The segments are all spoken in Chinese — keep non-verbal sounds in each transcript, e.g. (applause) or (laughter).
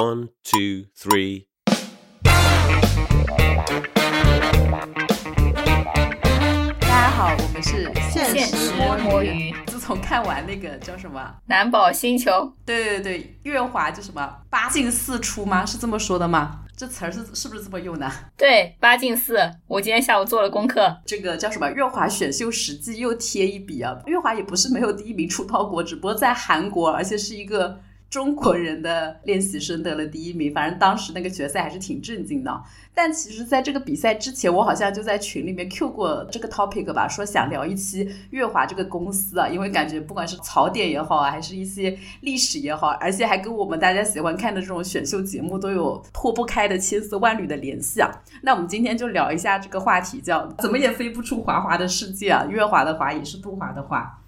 One, two, three. 大家好，我们是现实摸鱼。自从看完那个叫什么，南宝星球，对对对，月华就什么八进四出吗？是这么说的吗？这词儿是是不是这么用的？对，八进四。我今天下午做了功课，这个叫什么？月华选秀实际又贴一笔啊！月华也不是没有第一名出道过，只不过在韩国，而且是一个。中国人的练习生得了第一名，反正当时那个决赛还是挺震惊的。但其实，在这个比赛之前，我好像就在群里面 Q 过这个 topic 吧，说想聊一期乐华这个公司啊，因为感觉不管是槽点也好啊，还是一些历史也好，而且还跟我们大家喜欢看的这种选秀节目都有脱不开的千丝万缕的联系啊。那我们今天就聊一下这个话题，叫怎么也飞不出华华的世界啊。乐华的华也是杜华的华。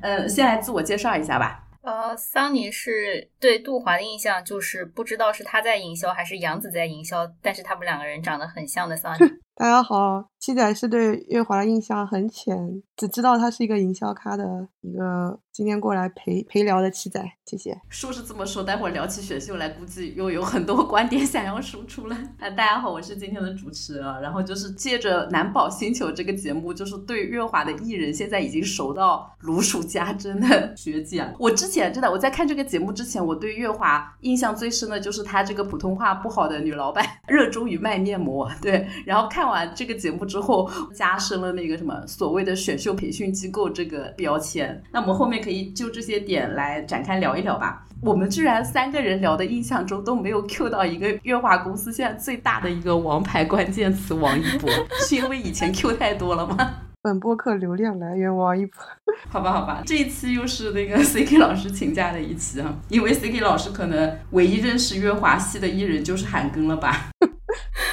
呃，先来自我介绍一下吧。呃，桑尼是对杜华的印象就是不知道是他在营销还是杨子在营销，但是他们两个人长得很像的桑尼。(laughs) 大家好，七仔是对月华的印象很浅，只知道他是一个营销咖的一个今天过来陪陪聊的七仔，谢谢。说是这么说，待会儿聊起选秀来，估计又有很多观点想要输出了。啊，大家好，我是今天的主持人啊。然后就是借着南宝星球这个节目，就是对月华的艺人现在已经熟到如数家珍的学姐啊。我之前真的我在看这个节目之前，我对月华印象最深的就是她这个普通话不好的女老板，热衷于卖面膜。对，然后看。看完这个节目之后，加深了那个什么所谓的选秀培训机构这个标签。那我们后面可以就这些点来展开聊一聊吧。我们居然三个人聊的印象中都没有 Q 到一个月华公司现在最大的一个王牌关键词王一博，(laughs) 是因为以前 Q 太多了吗？(laughs) 本播客流量来源王一博。(laughs) 好吧，好吧，这一期又是那个 CK 老师请假的一期啊，因为 CK 老师可能唯一认识月华系的艺人就是韩庚了吧。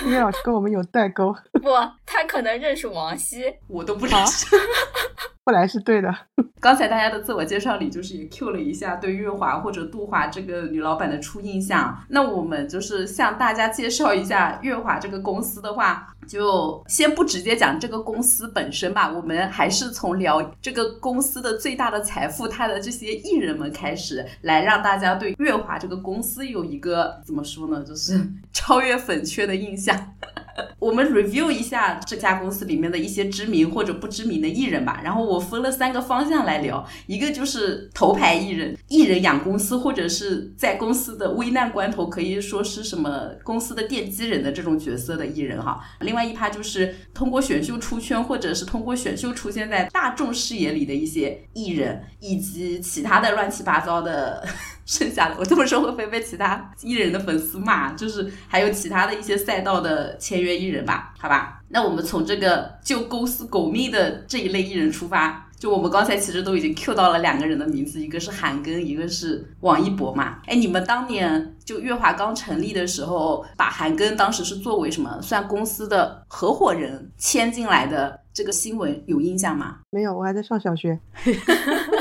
音乐老师跟我们有代沟，不，他可能认识王希，我都不认识。(laughs) 后来是对的。(laughs) 刚才大家的自我介绍里，就是也 Q 了一下对月华或者杜华这个女老板的初印象。那我们就是向大家介绍一下月华这个公司的话，就先不直接讲这个公司本身吧，我们还是从聊这个公司的最大的财富，它的这些艺人们开始，来让大家对月华这个公司有一个怎么说呢，就是 (laughs) 超越粉圈的印象。(laughs) 我们 review 一下这家公司里面的一些知名或者不知名的艺人吧，然后我分了三个方向来聊，一个就是头牌艺人，艺人养公司或者是在公司的危难关头可以说是什么公司的奠基人的这种角色的艺人哈，另外一趴就是通过选秀出圈或者是通过选秀出现在大众视野里的一些艺人，以及其他的乱七八糟的。剩下的我这么说会不会被其他艺人的粉丝骂？就是还有其他的一些赛道的签约艺人吧？好吧，那我们从这个就公司狗蜜的这一类艺人出发，就我们刚才其实都已经 Q 到了两个人的名字，一个是韩庚，一个是王一博嘛。哎，你们当年就月华刚成立的时候，把韩庚当时是作为什么算公司的合伙人签进来的这个新闻有印象吗？没有，我还在上小学。(laughs)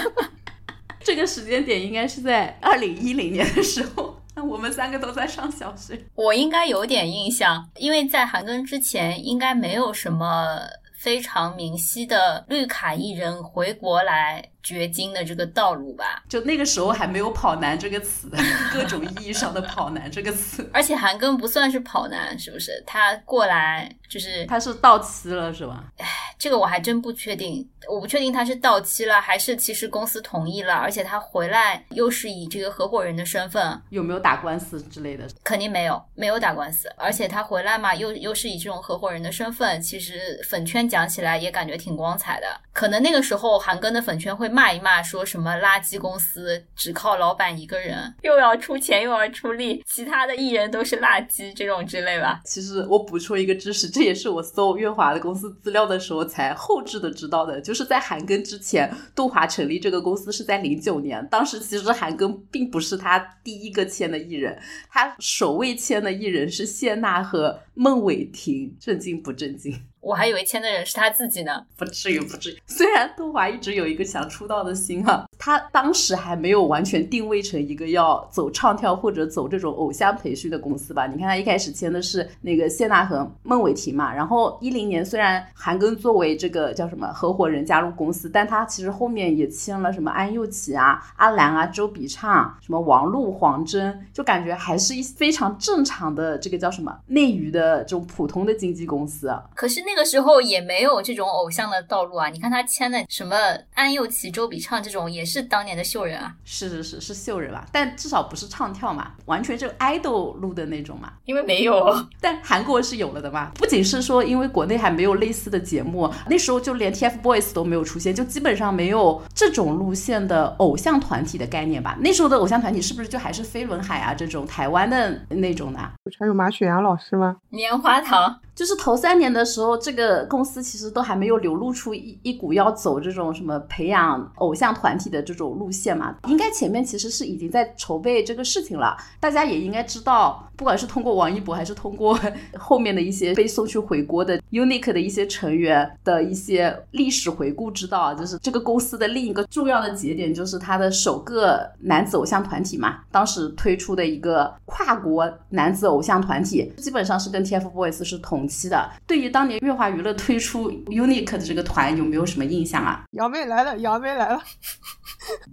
这个时间点应该是在二零一零年的时候，那我们三个都在上小学。我应该有点印象，因为在韩庚之前，应该没有什么非常明晰的绿卡艺人回国来。掘金的这个道路吧，就那个时候还没有“跑男”这个词，(laughs) 各种意义上的“跑男”这个词。(laughs) 而且韩庚不算是跑男，是不是？他过来就是他是到期了，是吧？唉，这个我还真不确定，我不确定他是到期了，还是其实公司同意了，而且他回来又是以这个合伙人的身份，有没有打官司之类的？肯定没有，没有打官司。而且他回来嘛，又又是以这种合伙人的身份，其实粉圈讲起来也感觉挺光彩的。可能那个时候韩庚的粉圈会。骂一骂，说什么垃圾公司只靠老板一个人，又要出钱又要出力，其他的艺人都是垃圾这种之类吧。其实我补充一个知识，这也是我搜月华的公司资料的时候才后置的知道的，就是在韩庚之前，杜华成立这个公司是在零九年，当时其实韩庚并不是他第一个签的艺人，他首位签的艺人是谢娜和孟伟霆，震惊不震惊？我还以为签的人是他自己呢。不至于，不至于。虽然杜华一直有一个想出道的心啊，他当时还没有完全定位成一个要走唱跳或者走这种偶像培训的公司吧。你看他一开始签的是那个谢娜和孟伟霆嘛，然后一零年虽然韩庚作为这个叫什么合伙人加入公司，但他其实后面也签了什么安又琪啊、阿兰啊、周笔畅、什么王璐、黄真，就感觉还是一非常正常的这个叫什么内娱的这种普通的经纪公司。可是那个时候也没有这种偶像的道路啊！你看他签的什么安又琪、周笔畅这种，也是当年的秀人啊。是是是是秀人吧，但至少不是唱跳嘛，完全就 idol 路的那种嘛。因为没有，(laughs) 但韩国是有了的嘛。不仅是说，因为国内还没有类似的节目，那时候就连 TFBOYS 都没有出现，就基本上没有这种路线的偶像团体的概念吧。那时候的偶像团体是不是就还是飞轮海啊这种台湾的那种的？不是还有马雪阳老师吗？棉花糖。就是头三年的时候，这个公司其实都还没有流露出一一股要走这种什么培养偶像团体的这种路线嘛。应该前面其实是已经在筹备这个事情了，大家也应该知道，不管是通过王一博，还是通过 (laughs) 后面的一些被送去回国的 UNIQ 的一些成员的一些历史回顾，知道啊就是这个公司的另一个重要的节点，就是它的首个男子偶像团体嘛，当时推出的一个跨国男子偶像团体，基本上是跟 TFBOYS 是同。期的，对于当年乐华娱乐推出 UNIQ 的这个团有没有什么印象啊？姚妹来了，姚妹来了，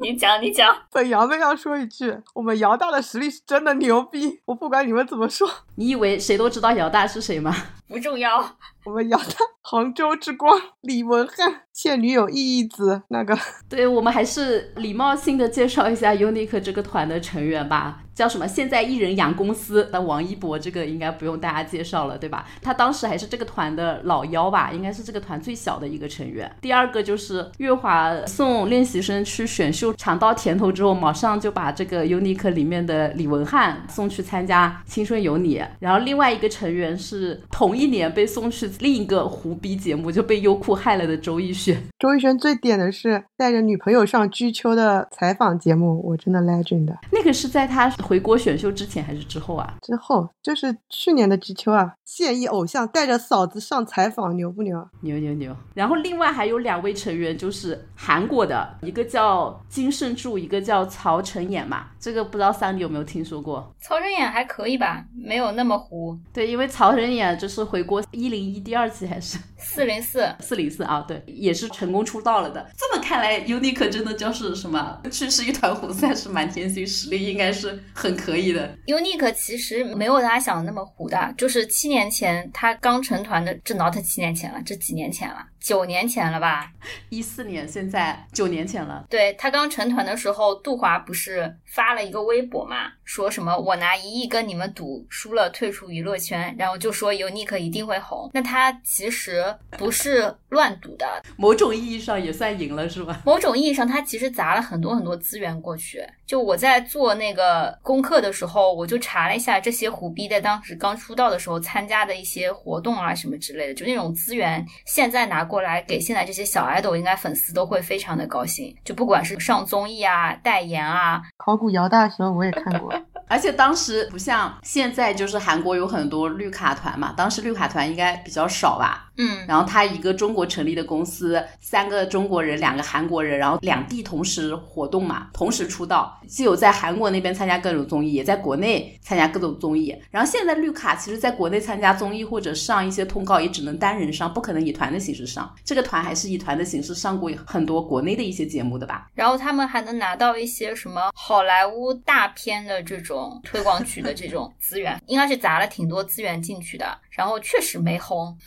你讲你讲。本姚妹要说一句，我们姚大的实力是真的牛逼，我不管你们怎么说。(laughs) 你以为谁都知道姚大是谁吗？(laughs) 不重要。(laughs) 我们姚大，杭州之光李文翰，现女友意义子那个。对我们还是礼貌性的介绍一下 UNIQ 这个团的成员吧。叫什么？现在艺人养公司那王一博，这个应该不用大家介绍了，对吧？他当时还是这个团的老幺吧，应该是这个团最小的一个成员。第二个就是月华送练习生去选秀，尝到甜头之后，马上就把这个 UNIQ 里面的李文翰送去参加《青春有你》。然后另外一个成员是同一年被送去另一个胡逼节目，就被优酷害了的周逸轩。周逸轩最点的是带着女朋友上居秋的采访节目，我真的 legend。那个是在他。回国选秀之前还是之后啊？之后就是去年的知秋啊，现役偶像带着嫂子上采访，牛不牛？牛牛牛！然后另外还有两位成员，就是韩国的，一个叫金圣柱，一个叫曹承衍嘛。这个不知道三里有没有听说过？曹承衍还可以吧，没有那么糊。对，因为曹承衍就是回国一零一第二季还是 (laughs) 四零四四零四啊？对，也是成功出道了的。这么看来，UNIQ 真的就是什么？去世一团糊，算是满天星，实力应该是。很可以的，UNIQ 其实没有大家想的那么糊的，就是七年前他刚成团的，这 not 七年前了，这几年前了。九年前了吧，一四年，现在九年前了。对他刚成团的时候，杜华不是发了一个微博嘛，说什么我拿一亿跟你们赌，输了退出娱乐圈，然后就说 UNIQ 一定会红。那他其实不是乱赌的，某种意义上也算赢了，是吧？某种意义上，他其实砸了很多很多资源过去。就我在做那个功课的时候，我就查了一下这些虎逼在当时刚出道的时候参加的一些活动啊什么之类的，就那种资源，现在拿。过来给现在这些小爱豆，应该粉丝都会非常的高兴。就不管是上综艺啊、代言啊，考古姚大的时候我也看过。(laughs) 而且当时不像现在，就是韩国有很多绿卡团嘛，当时绿卡团应该比较少吧。嗯，然后他一个中国成立的公司，三个中国人，两个韩国人，然后两地同时活动嘛，同时出道，既有在韩国那边参加各种综艺，也在国内参加各种综艺。然后现在绿卡其实在国内参加综艺或者上一些通告，也只能单人上，不可能以团的形式上。这个团还是以团的形式上过很多国内的一些节目的吧。然后他们还能拿到一些什么好莱坞大片的这种推广曲的这种资源，应该是砸了挺多资源进去的。然后确实没红。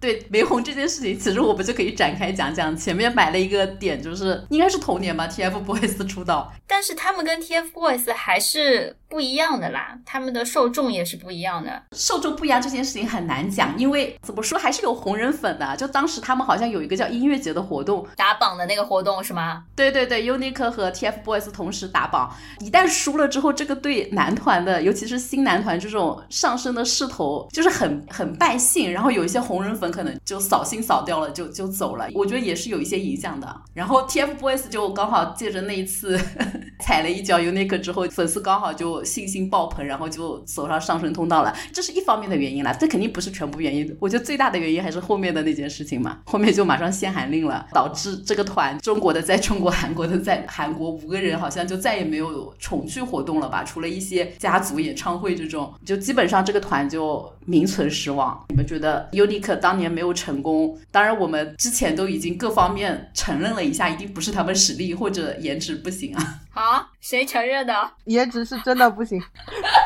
对玫红这件事情，其实我们就可以展开讲讲。前面摆了一个点，就是应该是同年吧，TFBOYS 出道，但是他们跟 TFBOYS 还是不一样的啦，他们的受众也是不一样的。受众不一样这件事情很难讲，因为怎么说还是有红人粉的。就当时他们好像有一个叫音乐节的活动，打榜的那个活动是吗？对对对，UNIQ 和 TFBOYS 同时打榜，一旦输了之后，这个对男团的，尤其是新男团这种上升的势头就是很很败兴，然后有一些红人粉可能就扫兴扫掉了，就就走了。我觉得也是有一些影响的。然后 TFBOYS 就刚好借着那一次 (laughs) 踩了一脚 UNIQ 之后，粉丝刚好就信心爆棚，然后就走上上升通道了。这是一方面的原因啦，这肯定不是全部原因。我觉得最大的原因还是后面的那件事情嘛，后面就马上限韩令了，导致这个团中国的在中国，韩国的在韩国，五个人好像就再也没有重聚活动了吧？除了一些家族演唱会这种，就基本上这个团就名存实亡。你们觉得 UNIQ 当年没有成功？当然，我们之前都已经各方面承认了一下，一定不是他们实力或者颜值不行啊。啊，谁承认的？颜值是真的不行，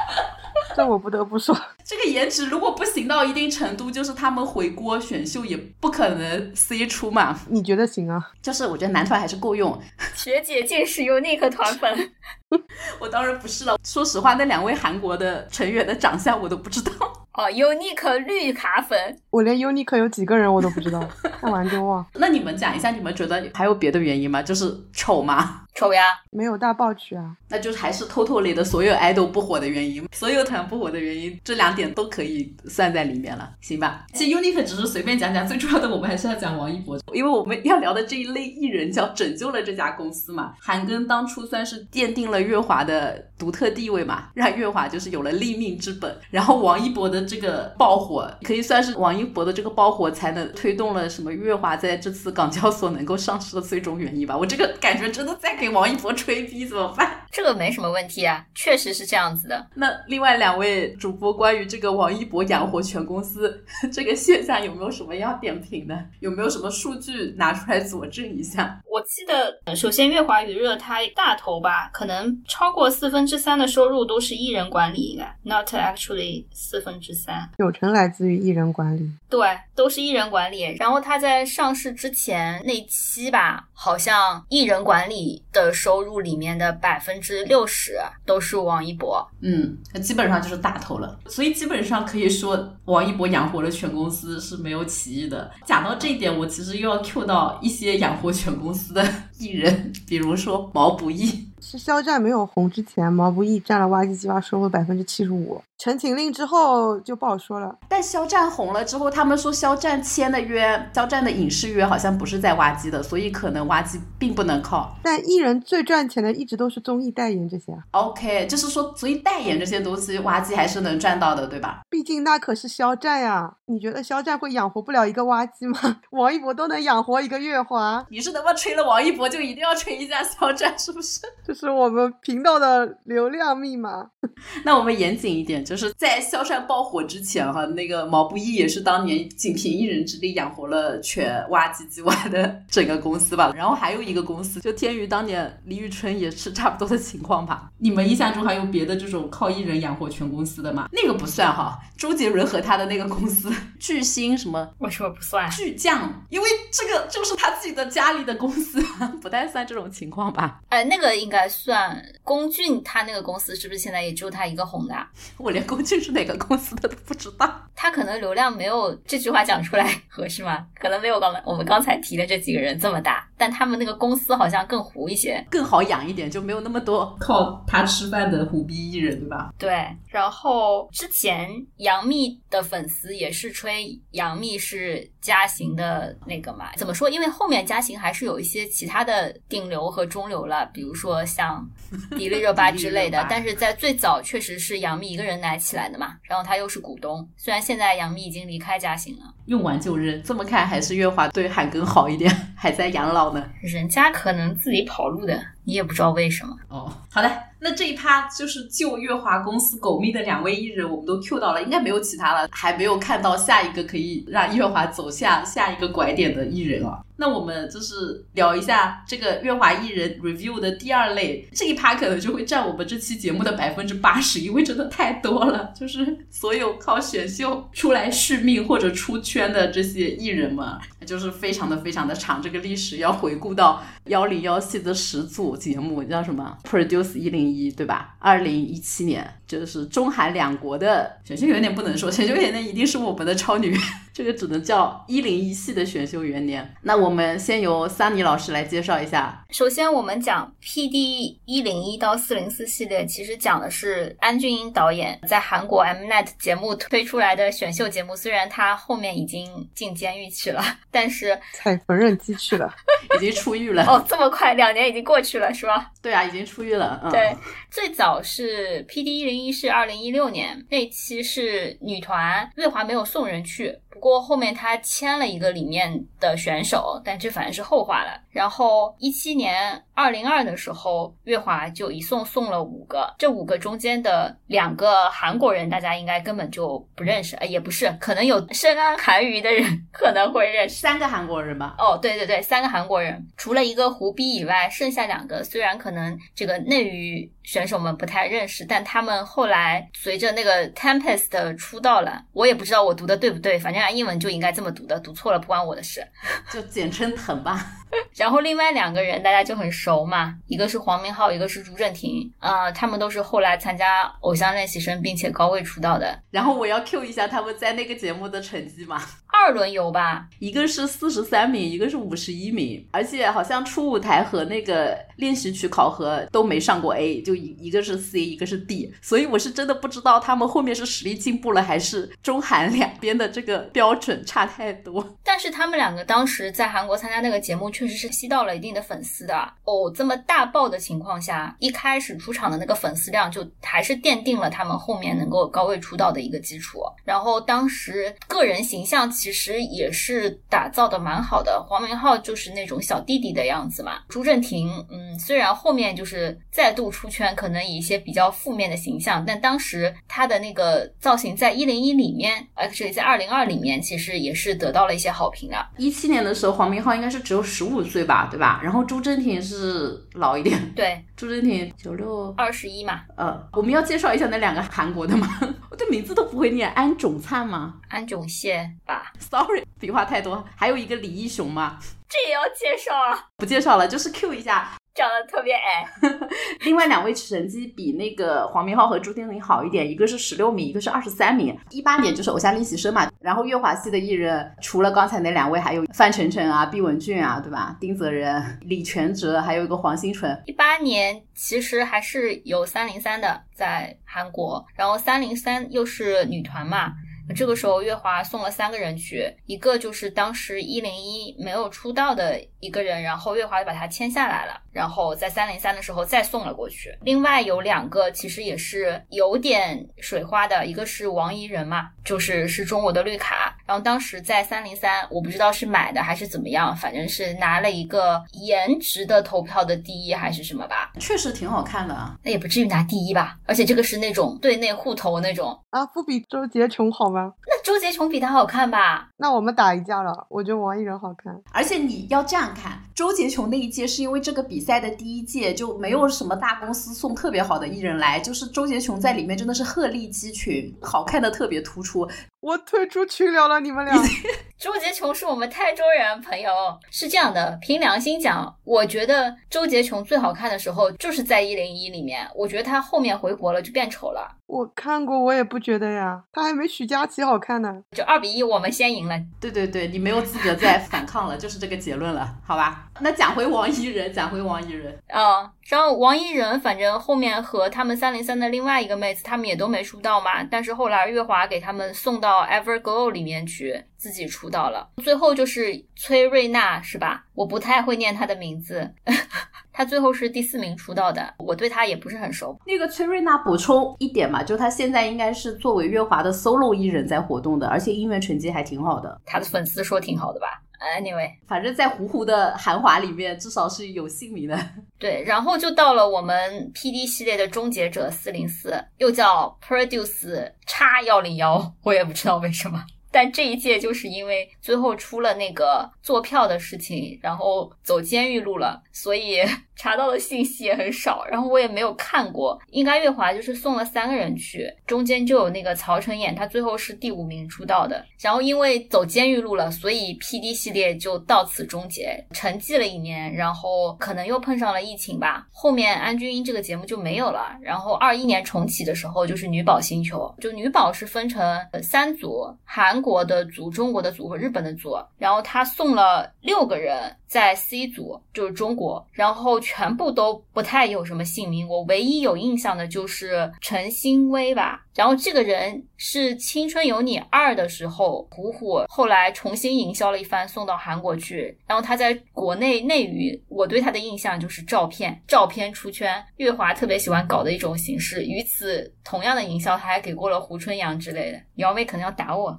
(laughs) 这我不得不说。(laughs) 这个颜值如果不行到一定程度，就是他们回锅选秀也不可能 C 出嘛。你觉得行啊？就是我觉得男团还是够用。学姐竟是 UNIQ 团粉，(laughs) (laughs) 我当然不是了。说实话，那两位韩国的成员的长相我都不知道。(laughs) 哦，UNIQ 绿卡粉，我连 UNIQ 有几个人我都不知道，(laughs) 看完就忘。那你们讲一下，你们觉得还有别的原因吗？就是丑吗？丑呀，没有大爆曲啊。那就是还是 Totally 的所有 idol 不火的原因，所有团不火的原因，这两点都可以算在里面了，行吧？其实 UNIQ 只是随便讲讲，最重要的我们还是要讲王一博，因为我们要聊的这一类艺人叫拯救了这家公司嘛。韩庚当初算是奠定了乐华的独特地位嘛，让乐华就是有了立命之本。然后王一博的这个爆火，可以算是王一博的这个爆火才能推动了什么乐华在这次港交所能够上市的最终原因吧。我这个感觉真的在给王一博吹逼，怎么办？这个没什么问题啊，确实是这样子的。那另外两位主播关于这个王一博养活全公司 (laughs) 这个现象有没有什么要点评的？有没有什么数据拿出来佐证一下？我记得，首先乐华娱乐它大头吧，可能超过四分之三的收入都是艺人管理，应该 not actually 四分之三，九成来自于艺人管理。对，都是艺人管理。然后他在上市之前那期吧，好像艺人管理的收入里面的百分之六十都是王一博。嗯，那基本上就是大头了。所以基本上可以说，王一博养活了全公司是没有歧义的。讲到这一点，我其实又要 Q 到一些养活全公司的 (laughs) 艺人，比如说毛不易。是肖战没有红之前，毛不易占了挖机计划收入百分之七十五。陈情令之后就不好说了。但肖战红了之后，他们说肖战签的约，肖战的影视约好像不是在挖机的，所以可能挖机并不能靠。但艺人最赚钱的一直都是综艺代言这些啊。OK，就是说综艺代言这些东西，挖机还是能赚到的，对吧？毕竟那可是肖战呀。你觉得肖战会养活不了一个挖机吗？(laughs) 王一博都能养活一个月华，你是他妈吹了王一博就一定要吹一下肖战，是不是？这是我们频道的流量密码。(laughs) 那我们严谨一点，就是在萧山爆火之前哈，那个毛不易也是当年仅凭一人之力养活了全挖唧唧挖的 (laughs) 整个公司吧。然后还有一个公司，就天娱当年李宇春也是差不多的情况吧。你们印象中还有别的这种靠艺人养活全公司的吗？那个不算哈，周杰伦和他的那个公司巨星什么为什么不算？巨匠，因为这个就是他自己的家里的公司，(laughs) 不太算这种情况吧。哎，那个应该算。龚俊他那个公司是不是现在也就他一个红的、啊？(laughs) 我连龚俊是哪个公司的都不知道。他可能流量没有这句话讲出来合适吗？可能没有刚才我们刚才提的这几个人这么大，但他们那个公司好像更糊一些，更好养一点，就没有那么多靠他吃饭的虎逼艺人，对吧？对。然后之前杨幂的粉丝也是吹杨幂是嘉行的那个嘛？怎么说？因为后面嘉行还是有一些其他的顶流和中流了，比如说像 (laughs) 迪丽热巴之类的。但是在最早确实是杨幂一个人奶起来的嘛，然后她又是股东。虽然现在杨幂已经离开嘉行了，用完就扔。这么看还是月华对韩庚好一点，还在养老呢。人家可能自己跑路的，你也不知道为什么。哦，好的。那这一趴就是救乐华公司狗蜜的两位艺人，我们都 Q 到了，应该没有其他了，还没有看到下一个可以让乐华走下下一个拐点的艺人啊。那我们就是聊一下这个乐华艺人 review 的第二类，这一趴可能就会占我们这期节目的百分之八十，因为真的太多了，就是所有靠选秀出来续命或者出圈的这些艺人们，就是非常的非常的长，这个历史要回顾到幺零幺系的始祖节目叫什么 Produce 一零一对吧？二零一七年就是中韩两国的选秀有点不能说，选秀有点那一定是我们的超女。这个只能叫一零一系的选秀元年。那我们先由桑尼老师来介绍一下。首先，我们讲 P.D. 一零一到四零四系列，其实讲的是安俊英导演在韩国 Mnet 节目推出来的选秀节目。虽然他后面已经进监狱去了，但是踩缝纫机去了，已经出狱了。哦，这么快，两年已经过去了，是吧？对啊，已经出狱了。嗯、对，最早是 P.D. 一零一是二零一六年那期是女团，月华没有送人去。不过后面他签了一个里面的选手，但这反正是后话了。然后一七年二零二的时候，月华就一送送了五个，这五个中间的两个韩国人，大家应该根本就不认识，呃，也不是，可能有深谙韩语的人可能会认识三个韩国人吧。哦，对对对，三个韩国人，除了一个胡逼以外，剩下两个虽然可能这个内娱选手们不太认识，但他们后来随着那个 Tempest 出道了，我也不知道我读的对不对，反正。英文就应该这么读的，读错了不关我的事，(laughs) 就简称腾吧。(laughs) 然后另外两个人大家就很熟嘛，一个是黄明昊，一个是朱正廷，呃，他们都是后来参加《偶像练习生》并且高位出道的。然后我要 Q 一下他们在那个节目的成绩嘛，二轮游吧，一个是四十三名，一个是五十一名，而且好像初舞台和那个练习曲考核都没上过 A，就一一个是 C，一个是 D，所以我是真的不知道他们后面是实力进步了，还是中韩两边的这个标准差太多。但是他们两个当时在韩国参加那个节目，确实是吸到了一定的粉丝的哦。这么大爆的情况下，一开始出场的那个粉丝量就还是奠定了他们后面能够高位出道的一个基础。然后当时个人形象其实也是打造的蛮好的，黄明昊就是那种小弟弟的样子嘛。朱正廷，嗯，虽然后面就是再度出圈，可能以一些比较负面的形象，但当时他的那个造型在一零一里面，actually 在二零二里面，其实也是得到了一些好评的。一七年的时候，黄明昊应该是只有十五岁吧，对吧？然后朱正廷是老一点，对，(laughs) 朱正廷九六二十一嘛。呃，我们要介绍一下那两个韩国的吗？(laughs) 我对名字都不会念，安炯灿吗？安炯燮吧。Sorry，笔画太多。还有一个李义雄嘛，这也要介绍啊？不介绍了，就是 Q 一下。长得特别矮，(laughs) 另外两位成绩比那个黄明昊和朱天林好一点，一个是十六名，一个是二十三名。一八年就是偶像练习生嘛，然后乐华系的艺人除了刚才那两位，还有范丞丞啊、毕雯珺啊，对吧？丁泽仁、李全哲，还有一个黄新纯。一八年其实还是有三零三的在韩国，然后三零三又是女团嘛。这个时候，乐华送了三个人去，一个就是当时一零一没有出道的一个人，然后乐华就把他签下来了，然后在三零三的时候再送了过去。另外有两个其实也是有点水花的，一个是王怡人嘛，就是是中国的绿卡，然后当时在三零三，我不知道是买的还是怎么样，反正是拿了一个颜值的投票的第一还是什么吧，确实挺好看的啊。那也不至于拿第一吧，而且这个是那种对内互投那种啊，不比周杰琼好吗？那周杰琼比他好看吧？那我们打一架了，我觉得王怡人好看。而且你要这样看，周杰琼那一届是因为这个比赛的第一届就没有什么大公司送特别好的艺人来，就是周杰琼在里面真的是鹤立鸡群，好看的特别突出。我退出群聊了，你们俩。(laughs) 周杰琼是我们泰州人朋友，是这样的，凭良心讲，我觉得周杰琼最好看的时候就是在一零一里面，我觉得他后面回国了就变丑了。我看过，我也不觉得呀，他还没许佳琪好看呢。就二比一，我们先赢了。对对对，你没有资格再反抗了，就是这个结论了，好吧？那讲回王一人，讲回王一人啊，然后王一人反正后面和他们三零三的另外一个妹子，他们也都没出道嘛，但是后来月华给他们送到 Everglow 里面去，自己出道了。最后就是崔瑞娜是吧？我不太会念她的名字。(laughs) 她最后是第四名出道的，我对她也不是很熟。那个崔瑞娜补充一点嘛，就她现在应该是作为月华的 solo 艺人在活动的，而且音乐成绩还挺好的。她的粉丝说挺好的吧？Anyway，反正在糊糊的韩华里面，至少是有姓名的。(laughs) 对，然后就到了我们 PD 系列的终结者四零四，又叫 Produce 叉幺零幺，我也不知道为什么。但这一届就是因为最后出了那个坐票的事情，然后走监狱路了，所以 (laughs) 查到的信息也很少。然后我也没有看过，应该月华就是送了三个人去，中间就有那个曹承衍，他最后是第五名出道的。然后因为走监狱路了，所以 PD 系列就到此终结，沉寂了一年，然后可能又碰上了疫情吧。后面安钧英这个节目就没有了。然后二一年重启的时候，就是女宝星球，就女宝是分成三组，韩。国的组、中国的组和日本的组，然后他送了六个人在 C 组，就是中国，然后全部都不太有什么姓名。我唯一有印象的就是陈欣薇吧，然后这个人是《青春有你二》的时候，虎虎后来重新营销了一番，送到韩国去。然后他在国内内娱，我对他的印象就是照片，照片出圈，月华特别喜欢搞的一种形式。与此同样的营销，他还给过了胡春阳之类的。姚妹可能要打我。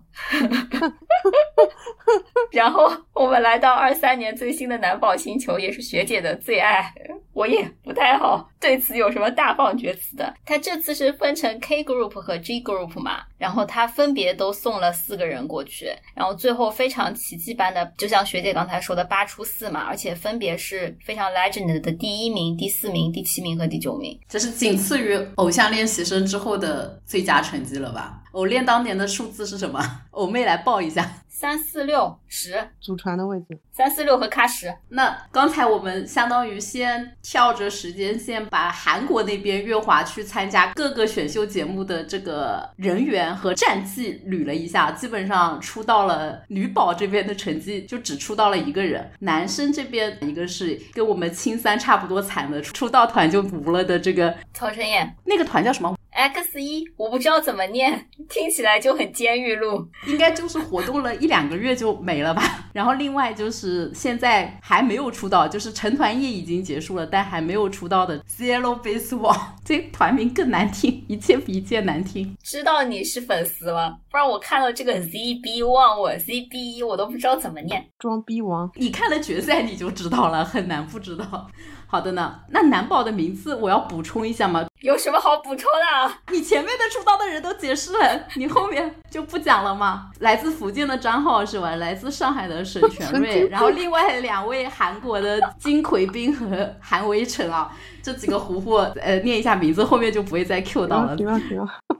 (laughs) 然后我们来到二三年最新的男宝星球，也是学姐的最爱，我也不太好对此有什么大放厥词的。他这次是分成 K group 和 G group 嘛，然后他分别都送了四个人过去，然后最后非常奇迹般的，就像学姐刚才说的八出四嘛，而且分别是非常 legend 的第一名、第四名、第七名和第九名，这是仅次于偶像练习生之后的最佳成绩了吧？偶练当年的数字是什么？(laughs) 偶妹来报一下。三四六十，祖传的位置。三四六和喀什。那刚才我们相当于先跳着时间线，把韩国那边月华去参加各个选秀节目的这个人员和战绩捋了一下，基本上出到了女宝这边的成绩就只出到了一个人。男生这边一个是跟我们青三差不多惨的，出道团就无了的这个曹承衍，那个团叫什么？X 一，我不知道怎么念，听起来就很监狱路，应该就是活动了一两个月就没了吧。(laughs) 然后另外就是现在还没有出道，就是成团夜已经结束了，但还没有出道的 Zero Base One，这团名更难听，一切比一切难听。知道你是粉丝了？不然我看到这个 ZB One，我 ZB 一我都不知道怎么念，装逼王。你看了决赛你就知道了，很难不知道。好的呢，那男宝的名字我要补充一下吗？有什么好补充的？你前面的出道的人都解释了，(laughs) 你后面就不讲了吗？来自福建的张浩是吧？来自上海的沈泉瑞，(laughs) 然后另外两位韩国的金奎彬和韩维辰啊。这几个糊糊，(laughs) 呃，念一下名字，后面就不会再 Q 到了。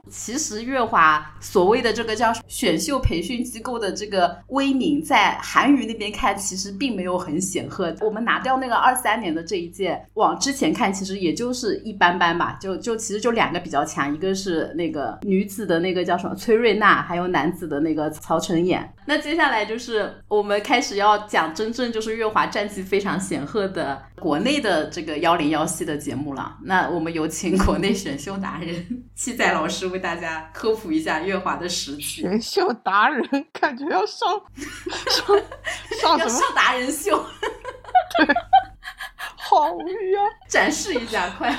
其实月华所谓的这个叫选秀培训机构的这个威名，在韩娱那边看，其实并没有很显赫。我们拿掉那个二三年的这一届，往之前看，其实也就是一般般吧。就就其实就两个比较强，一个是那个女子的那个叫什么崔瑞娜，还有男子的那个曹承衍。那接下来就是我们开始要讲真正就是月华战绩非常显赫的国内的这个幺零幺系的节目了。那我们有请国内选秀达人七仔老师为大家科普一下月华的实力。选秀达人感觉要上 (laughs) 上上什么？上达人秀？对，(laughs) 好无语啊！展示一下，快！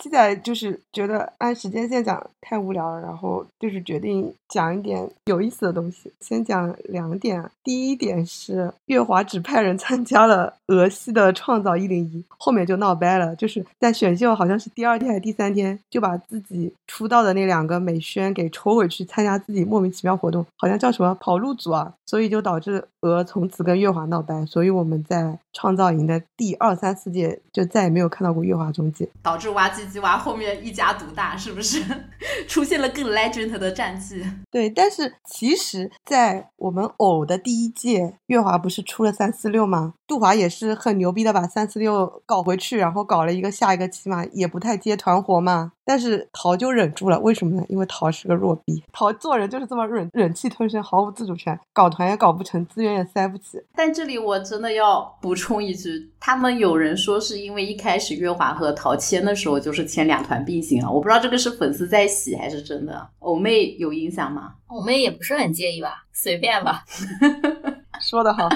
现在就是觉得按时间线讲太无聊了，然后就是决定讲一点有意思的东西。先讲两点，第一点是月华只派人参加了俄系的创造一零一，后面就闹掰了。就是在选秀好像是第二天还是第三天，就把自己出道的那两个美宣给抽回去参加自己莫名其妙活动，好像叫什么跑路组啊，所以就导致俄从此跟月华闹掰。所以我们在创造营的第二三四届就再也没有看到过月华踪迹，导致挖机。吉娃后面一家独大，是不是 (laughs) 出现了更 legend 的战绩？对，但是其实，在我们偶的第一届，月华不是出了三四六吗？杜华也是很牛逼的，把三四六搞回去，然后搞了一个下一个期嘛，也不太接团活嘛。但是陶就忍住了，为什么呢？因为陶是个弱逼，陶做人就是这么忍忍气吞声，毫无自主权，搞团也搞不成，资源也塞不起。但这里我真的要补充一句，他们有人说是因为一开始月华和陶签的时候就是签两团并行啊，我不知道这个是粉丝在洗还是真的。偶妹有影响吗？偶妹也不是很介意吧，随便吧。(laughs) 说 (laughs) 的好。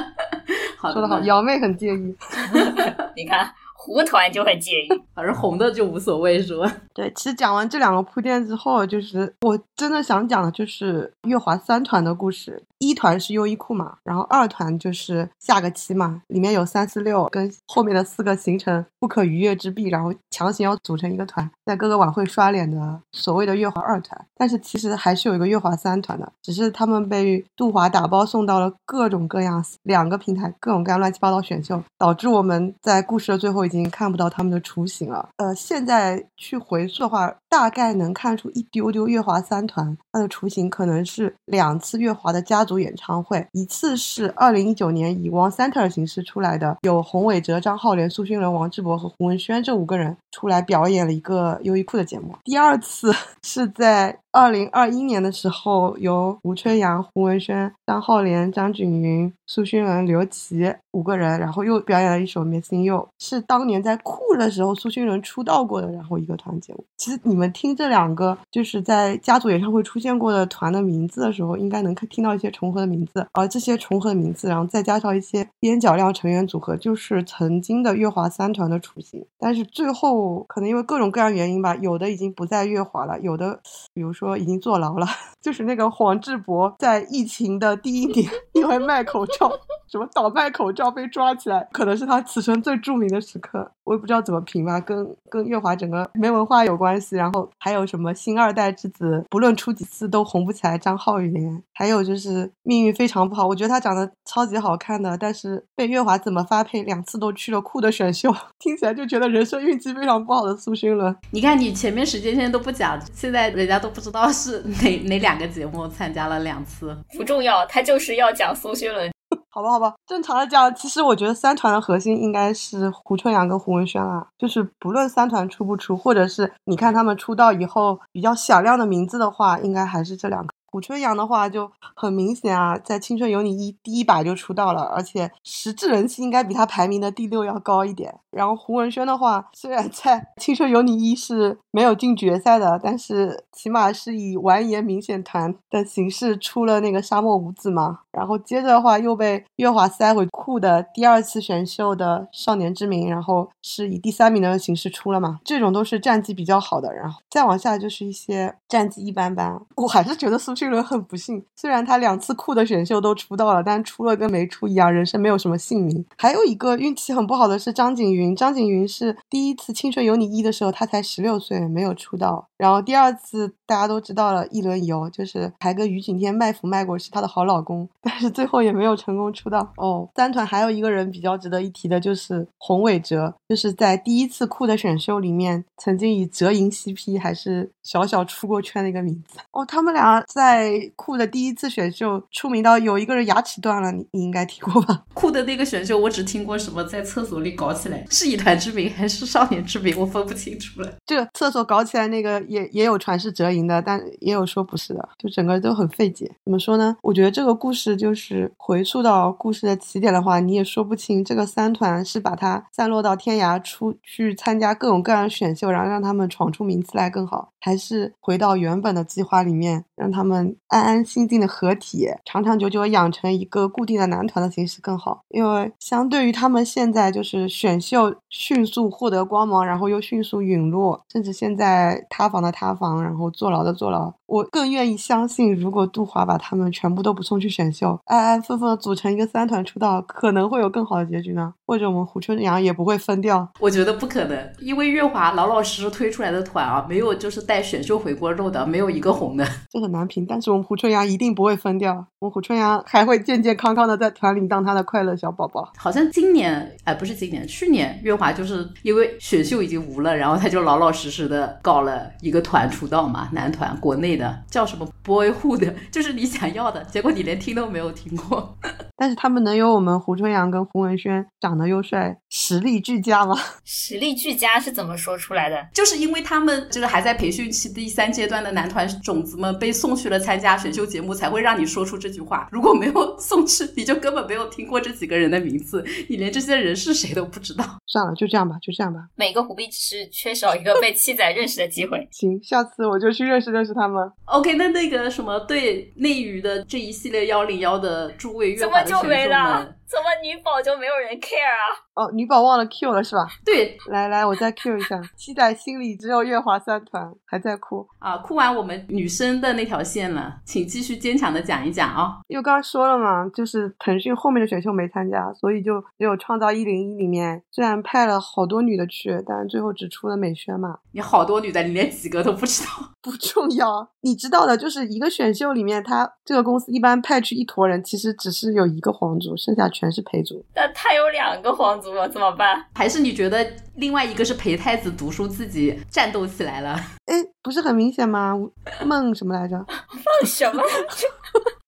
说的好，瑶妹很介意。(laughs) 你看。糊团就很介意，(laughs) 反正红的就无所谓，是吧？(laughs) 对，其实讲完这两个铺垫之后，就是我真的想讲的就是月华三团的故事。一团是优衣库嘛，然后二团就是下个期嘛，里面有三四六跟后面的四个形成不可逾越之壁，然后强行要组成一个团，在各个晚会刷脸的所谓的月华二团。但是其实还是有一个月华三团的，只是他们被杜华打包送到了各种各样两个平台，各种各样乱七八糟选秀，导致我们在故事的最后。已经看不到他们的雏形了。呃，现在去回溯的话，大概能看出一丢丢。乐华三团它的雏形可能是两次乐华的家族演唱会，一次是二零一九年以 One Center 形式出来的，有洪伟哲、张浩连、苏勋伦、王志博和胡文轩这五个人出来表演了一个优衣库的节目。第二次 (laughs) 是在。二零二一年的时候，由吴春阳、胡文轩、张浩连、张景云、苏勋文、刘琦五个人，然后又表演了一首《Missing You》，是当年在酷的时候苏勋伦出道过的，然后一个团节目。其实你们们听这两个就是在家族演唱会出现过的团的名字的时候，应该能听到一些重合的名字，而这些重合的名字，然后再加上一些边角料成员组合，就是曾经的乐华三团的雏形。但是最后可能因为各种各样原因吧，有的已经不在乐华了，有的比如说。说已经坐牢了，(laughs) 就是那个黄志博，在疫情的第一年，因为卖口罩，什么倒卖口罩被抓起来，可能是他此生最著名的时刻。我也不知道怎么评吧，跟跟月华整个没文化有关系。然后还有什么新二代之子，不论出几次都红不起来。张浩宇，还有就是命运非常不好。我觉得他长得超级好看的，但是被月华怎么发配，两次都去了酷的选秀，(laughs) 听起来就觉得人生运气非常不好的苏勋伦。你看你前面时间线都不讲，现在人家都不知。不知道是哪哪两个节目参加了两次，不重要，他就是要讲苏勋伦。(laughs) 好吧，好吧，正常的讲，其实我觉得三团的核心应该是胡春阳跟胡文轩啊，就是不论三团出不出，或者是你看他们出道以后比较响亮的名字的话，应该还是这两个。胡春阳的话就很明显啊，在《青春有你一》第一把就出道了，而且实质人气应该比他排名的第六要高一点。然后胡文轩的话，虽然在《青春有你一》是没有进决赛的，但是起码是以完颜明显团的形式出了那个沙漠五子嘛。然后接着的话又被月华塞回酷的第二次选秀的少年之名，然后是以第三名的形式出了嘛。这种都是战绩比较好的，然后再往下就是一些战绩一般般。我还是觉得苏。这个人很不幸，虽然他两次酷的选秀都出道了，但出了跟没出一样，人生没有什么姓名。还有一个运气很不好的是张景云，张景云是第一次《青春有你一》的时候，他才十六岁，没有出道。然后第二次大家都知道了，一轮游就是还跟于景天卖腐卖过，是她的好老公，但是最后也没有成功出道。哦，三团还有一个人比较值得一提的，就是洪伟哲，就是在第一次酷的选秀里面，曾经以哲银 CP 还是小小出过圈的一个名字。哦，他们俩在酷的第一次选秀出名到有一个人牙齿断了，你你应该听过吧？(laughs) 酷的那个选秀我只听过什么在厕所里搞起来，是以团之名还是少年之名，我分不清楚了。这个厕所搞起来那个。也也有传是哲银的，但也有说不是的，就整个都很费解。怎么说呢？我觉得这个故事就是回溯到故事的起点的话，你也说不清这个三团是把它散落到天涯出去参加各种各样的选秀，然后让他们闯出名次来更好，还还是回到原本的计划里面，让他们安安心心的合体，长长久久养成一个固定的男团的形式更好？因为相对于他们现在就是选秀迅速获得光芒，然后又迅速陨落，甚至现在塌房。的塌房，然后坐牢的坐牢。我更愿意相信，如果杜华把他们全部都不送去选秀，安安分分的组成一个三团出道，可能会有更好的结局呢。或者我们胡春阳也不会分掉。我觉得不可能，因为月华老老实实推出来的团啊，没有就是带选秀回锅肉的，没有一个红的，这很难评。但是我们胡春阳一定不会分掉，我们胡春阳还会健健康康的在团里当他的快乐小宝宝。好像今年，哎，不是今年，去年月华就是因为选秀已经无了，然后他就老老实实的搞了一个团出道嘛，男团，国内的 (laughs) 叫什么 Boyhood，就是你想要的，结果你连听都没有听过。但是他们能有我们胡春阳跟胡文轩长得又帅，实力俱佳吗？实力俱佳是怎么说出来的？就是因为他们就是还在培训期第三阶段的男团种子们被送去了参加选秀节目，才会让你说出这句话。如果没有送去，你就根本没有听过这几个人的名字，你连这些人是谁都不知道。(laughs) 算了，就这样吧，就这样吧。每个虎币只是缺少一个被七仔认识的机会。(laughs) 行，下次我就去认识认识他们。OK，那那个什么对内娱的这一系列幺零幺的诸位乐华的就没了？怎么女宝就没有人 care 啊？哦，女宝忘了 Q 了是吧？对，来来，我再 Q 一下。期待心里只有月华三团还在哭啊，哭完我们女生的那条线了，请继续坚强的讲一讲啊。因为刚刚说了嘛，就是腾讯后面的选秀没参加，所以就只有创造一零一里面，虽然派了好多女的去，但最后只出了美萱嘛。你好多女的，你连几个都不知道？(laughs) 不重要，你知道的，就是一个选秀里面，他这个公司一般派去一坨人，其实只是有一个皇族，剩下全。全是陪读。那他有两个皇族了，怎么办？还是你觉得另外一个是陪太子读书，自己战斗起来了？哎，不是很明显吗？孟什么来着？孟什么？(laughs)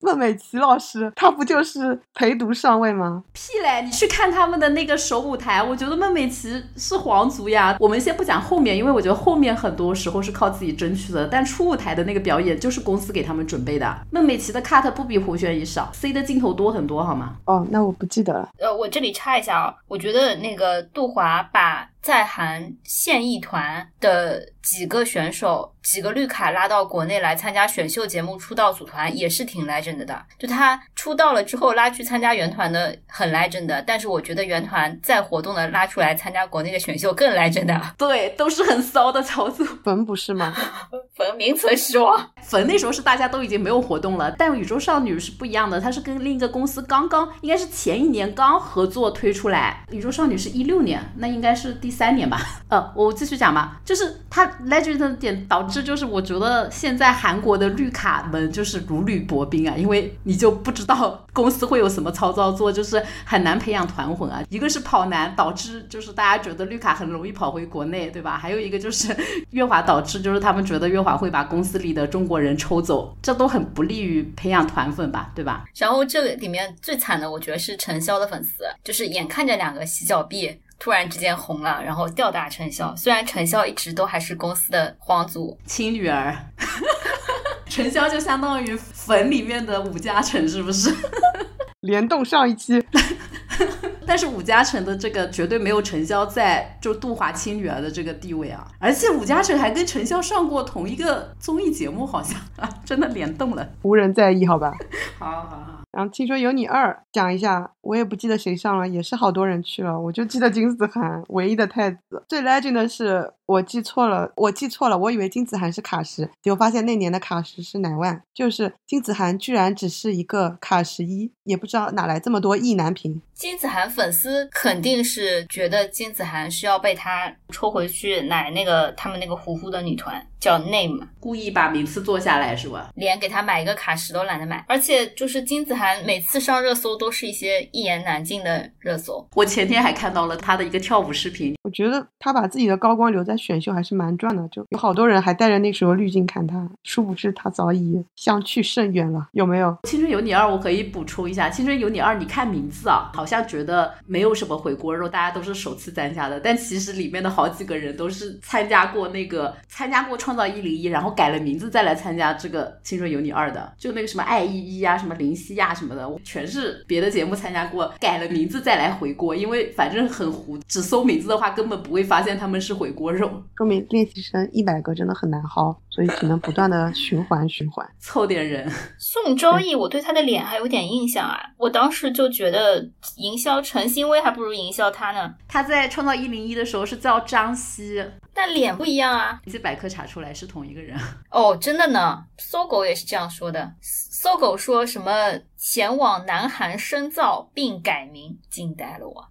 孟美岐老师，她不就是陪读上位吗？屁嘞！你去看他们的那个首舞台，我觉得孟美岐是皇族呀。我们先不讲后面，因为我觉得后面很多时候是靠自己争取的，但初舞台的那个表演就是公司给他们准备的。孟美岐的 cut 不比胡宣仪少，C 的镜头多很多，好吗？哦，那我不记得了。呃，我这里插一下啊，我觉得那个杜华把在韩现役团的几个选手。几个绿卡拉到国内来参加选秀节目出道组团也是挺 legend 的，就他出道了之后拉去参加原团的很 legend 的，但是我觉得原团再活动的拉出来参加国内的选秀更 legend 的。(laughs) 对，都是很骚的操作。(laughs) 冯不是吗？(laughs) 冯名存实亡。粉那时候是大家都已经没有活动了，但宇宙少女是不一样的，它是跟另一个公司刚刚应该是前一年刚合作推出来。宇宙少女是一六年，那应该是第三年吧？呃，我继续讲吧，就是它 legend 的点导致。就是我觉得现在韩国的绿卡们就是如履薄冰啊，因为你就不知道公司会有什么操作做，就是很难培养团魂啊。一个是跑男导致就是大家觉得绿卡很容易跑回国内，对吧？还有一个就是 (laughs) 月华导致就是他们觉得月华会把公司里的中国国人抽走，这都很不利于培养团粉吧，对吧？然后这里面最惨的，我觉得是陈潇的粉丝，就是眼看着两个洗脚币。突然之间红了，然后吊打陈潇。虽然陈潇一直都还是公司的皇族亲女儿，(laughs) 陈潇就相当于粉里面的武嘉诚，是不是？(laughs) 联动上一期。(laughs) 但是武嘉诚的这个绝对没有陈潇在就杜华清女儿的这个地位啊！而且武嘉诚还跟陈潇上过同一个综艺节目，好像啊，真的联动了。无人在意，好吧？好 (laughs) 好好。然后听说有你二，讲一下，我也不记得谁上了，也是好多人去了，我就记得金子涵，唯一的太子。最 legend 的是我记错了，我记错了，我以为金子涵是卡什，结果发现那年的卡什是乃万，就是金子涵居然只是一个卡十一，也不知道哪来这么多意难平。金子涵粉丝肯定是觉得金子涵是要被他抽回去奶那个他们那个糊糊的女团叫 Name，故意把名次做下来是吧？连给他买一个卡什都懒得买，而且就是金子涵每次上热搜都是一些一言难尽的热搜。我前天还看到了他的一个跳舞视频，我觉得他把自己的高光留在选秀还是蛮赚的，就有好多人还带着那时候滤镜看他，殊不知他早已相去甚远了，有没有？青春有你二，我可以补充一下，青春有你二，你看名字啊，好。像觉得没有什么回锅肉，大家都是首次参加的，但其实里面的好几个人都是参加过那个参加过创造一零一，然后改了名字再来参加这个青春有你二的，就那个什么爱依依啊，什么林夕什么的，我全是别的节目参加过，改了名字再来回锅，因为反正很糊，只搜名字的话根本不会发现他们是回锅肉。说明练习生一百个真的很难薅，所以只能不断的循环循环，凑点人。(laughs) 宋周易，我对他的脸还有点印象啊，我当时就觉得。营销陈星威还不如营销他呢。他在创造一零一的时候是叫张希，但脸不一样啊。维基百科查出来是同一个人。哦，真的呢。搜狗也是这样说的。搜狗说什么前往南韩深造并改名，惊呆了我。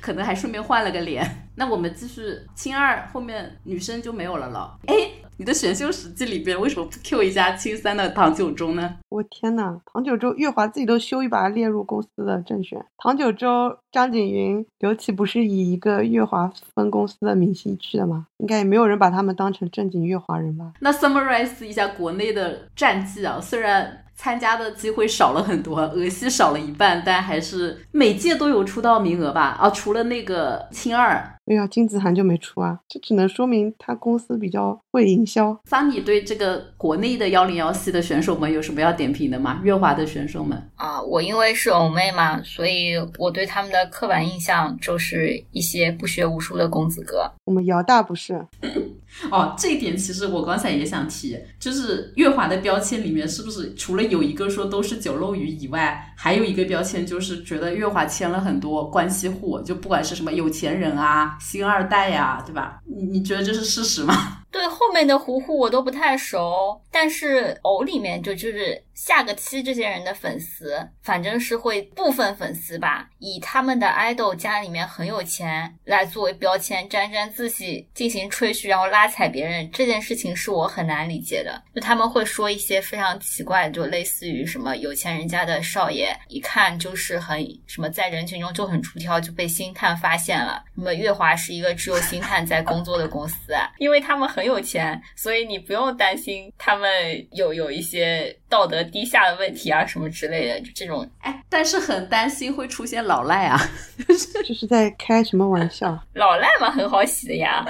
可能还顺便换了个脸。那我们继续，青二后面女生就没有了了。哎。你的选秀史记里边为什么不 Q 一下青三的唐九洲呢？我天呐，唐九洲，月华自己都羞于把他列入公司的正选。唐九洲、张景云、刘琦不是以一个月华分公司的明星去的吗？应该也没有人把他们当成正经月华人吧？那 summarize 一下国内的战绩啊，虽然。参加的机会少了很多，俄系少了一半，但还是每届都有出道名额吧？啊，除了那个青二，对呀，金子涵就没出啊，这只能说明他公司比较会营销。桑尼对这个国内的幺零幺系的选手们有什么要点评的吗？乐华的选手们啊，我因为是偶妹嘛，所以我对他们的刻板印象就是一些不学无术的公子哥。我们姚大不是。(laughs) 哦，这一点其实我刚才也想提，就是月华的标签里面是不是除了有一个说都是酒漏鱼以外，还有一个标签就是觉得月华签了很多关系户，就不管是什么有钱人啊、星二代呀，对吧？你你觉得这是事实吗？(laughs) 对后面的糊糊我都不太熟，但是偶里面就就是下个期这些人的粉丝，反正是会部分粉丝吧，以他们的爱豆家里面很有钱来作为标签，沾沾自喜，进行吹嘘，然后拉踩别人，这件事情是我很难理解的。就他们会说一些非常奇怪，就类似于什么有钱人家的少爷，一看就是很什么在人群中就很出挑，就被星探发现了。什么月华是一个只有星探在工作的公司，因为他们很有钱，所以你不用担心他们有有一些道德低下的问题啊什么之类的，就这种。哎，但是很担心会出现老赖啊，(laughs) 这是在开什么玩笑？(laughs) 老赖嘛，很好洗的呀，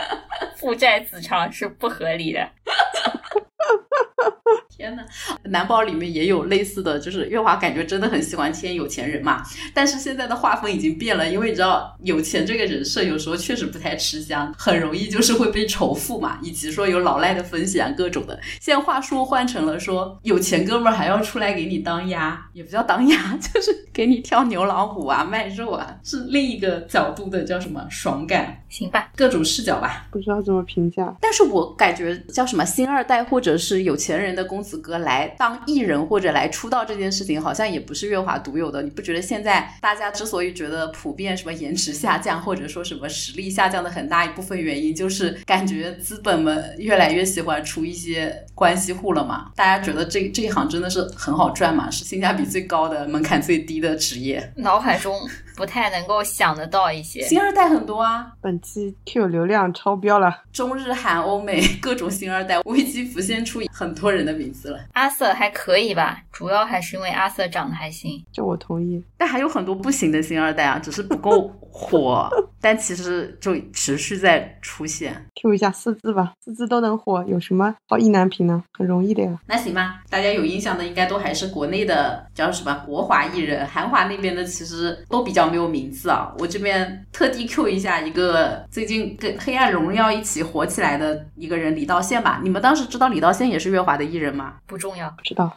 负债子偿是不合理的。(laughs) (laughs) 天呐，男宝里面也有类似的就是月华，感觉真的很喜欢签有钱人嘛。但是现在的画风已经变了，因为你知道有钱这个人设有时候确实不太吃香，很容易就是会被仇富嘛，以及说有老赖的风险啊各种的。现在话术换成了说有钱哥们儿还要出来给你当鸭，也不叫当鸭，(laughs) 就是给你跳牛老虎啊、卖肉啊，是另一个角度的叫什么爽感？行吧，各种视角吧，不知道怎么评价。但是我感觉叫什么星二代或者是有钱人的公子哥来当艺人或者来出道这件事情，好像也不是月华独有的。你不觉得现在大家之所以觉得普遍什么颜值下降，或者说什么实力下降的很大一部分原因，就是感觉资本们越来越喜欢出一些关系户了嘛？大家觉得这这一行真的是很好赚嘛？是性价比最高的、门槛最低的职业。脑海中不太能够想得到一些。星二代很多啊，本期 Q 流量超标了，中日韩欧美各种星二代，危机浮现出很多人的名字了。阿瑟还可以吧，主要还是因为阿瑟长得还行。这我同意。但还有很多不行的星二代啊，只是不够火，但其实就持续在出现。Q 一下四字吧，四字都能火，有什么好意难平呢？很容易的呀。那行吧，大家有印象的应该都还是国内的叫什么国华艺人，韩华那边的其实都比较没有名字啊。我这边特地 Q 一下一个最近跟《黑暗荣耀》一起火起来的一个人李道宪吧。你们当时知道李道宪也是月华的艺人吗？不重要，不知道。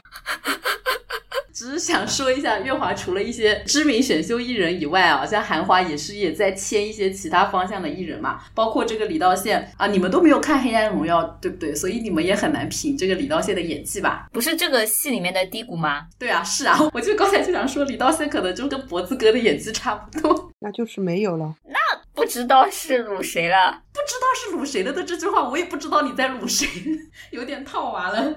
只是想说一下，月华除了一些知名选秀艺人以外啊，像韩华也是也在签一些其他方向的艺人嘛，包括这个李道宪啊，你们都没有看《黑暗荣耀》，对不对？所以你们也很难评这个李道宪的演技吧？不是这个戏里面的低谷吗？对啊，是啊，(laughs) 我就刚才就想说，李道宪可能就跟脖子哥的演技差不多。那就是没有了。不知道是辱谁了。不知道是辱谁了的这句话，我也不知道你在辱谁，(laughs) 有点套娃了。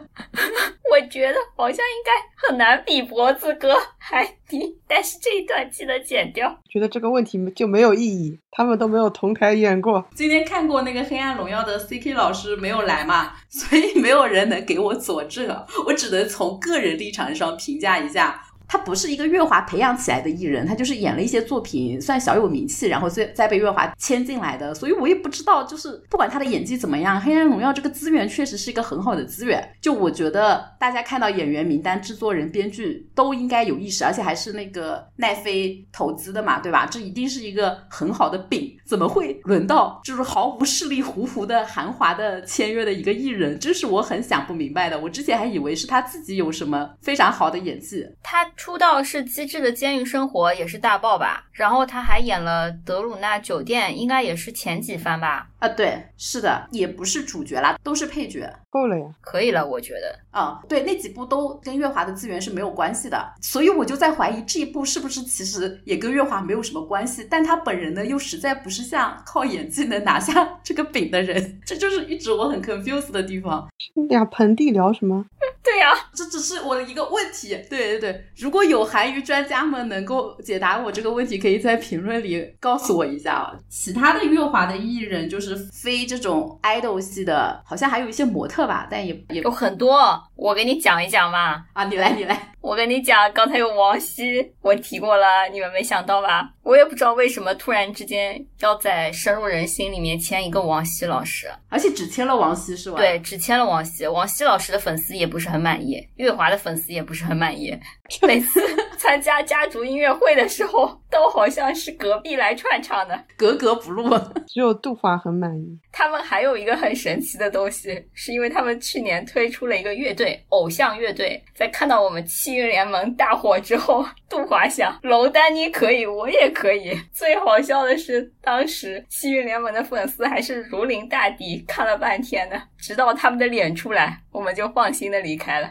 我觉得好像应该很难比脖子哥还低，但是这一段记得剪掉。觉得这个问题就没有意义，他们都没有同台演过。今天看过那个《黑暗荣耀》的 CK 老师没有来嘛，所以没有人能给我佐证，我只能从个人立场上评价一下。他不是一个月华培养起来的艺人，他就是演了一些作品，算小有名气，然后再再被月华签进来的，所以我也不知道，就是不管他的演技怎么样，《黑暗荣耀》这个资源确实是一个很好的资源。就我觉得大家看到演员名单、制作人、编剧都应该有意识，而且还是那个奈飞投资的嘛，对吧？这一定是一个很好的饼，怎么会轮到就是毫无势力、糊糊的韩华的签约的一个艺人？这是我很想不明白的。我之前还以为是他自己有什么非常好的演技，他。出道是《机智的监狱生活》，也是大爆吧。然后他还演了《德鲁纳酒店》，应该也是前几番吧。啊，对，是的，也不是主角啦，都是配角。够了呀，可以了，我觉得。啊、嗯，对，那几部都跟月华的资源是没有关系的，所以我就在怀疑这一部是不是其实也跟月华没有什么关系，但他本人呢又实在不是像靠演技能拿下 (laughs) 这个饼的人，这就是一直我很 confused 的地方。俩盆地聊什么？对呀、啊，这只是我的一个问题。对对对，如果有韩娱专家们能够解答我这个问题，可以在评论里告诉我一下啊。其他的月华的艺人就是非这种 idol 系的，好像还有一些模特吧，但也也有很多。我给你讲一讲嘛。啊，你来，你来。我跟你讲，刚才有王希，我提过了，你们没想到吧？我也不知道为什么突然之间要在深入人心里面签一个王希老师，而且只签了王希是吧？对，只签了王希。王希老师的粉丝也不是很很满意，月华的粉丝也不是很满意。(laughs) 每次 (laughs) 参加家族音乐会的时候，都好像是隔壁来串场的，格格不入。(laughs) 只有杜华很满意。他们还有一个很神奇的东西，是因为他们去年推出了一个乐队，偶像乐队，在看到我们七运联盟大火之后，杜华想楼丹妮可以，我也可以。最好笑的是，当时七运联盟的粉丝还是如临大敌，看了半天呢，直到他们的脸出来，我们就放心的离开了。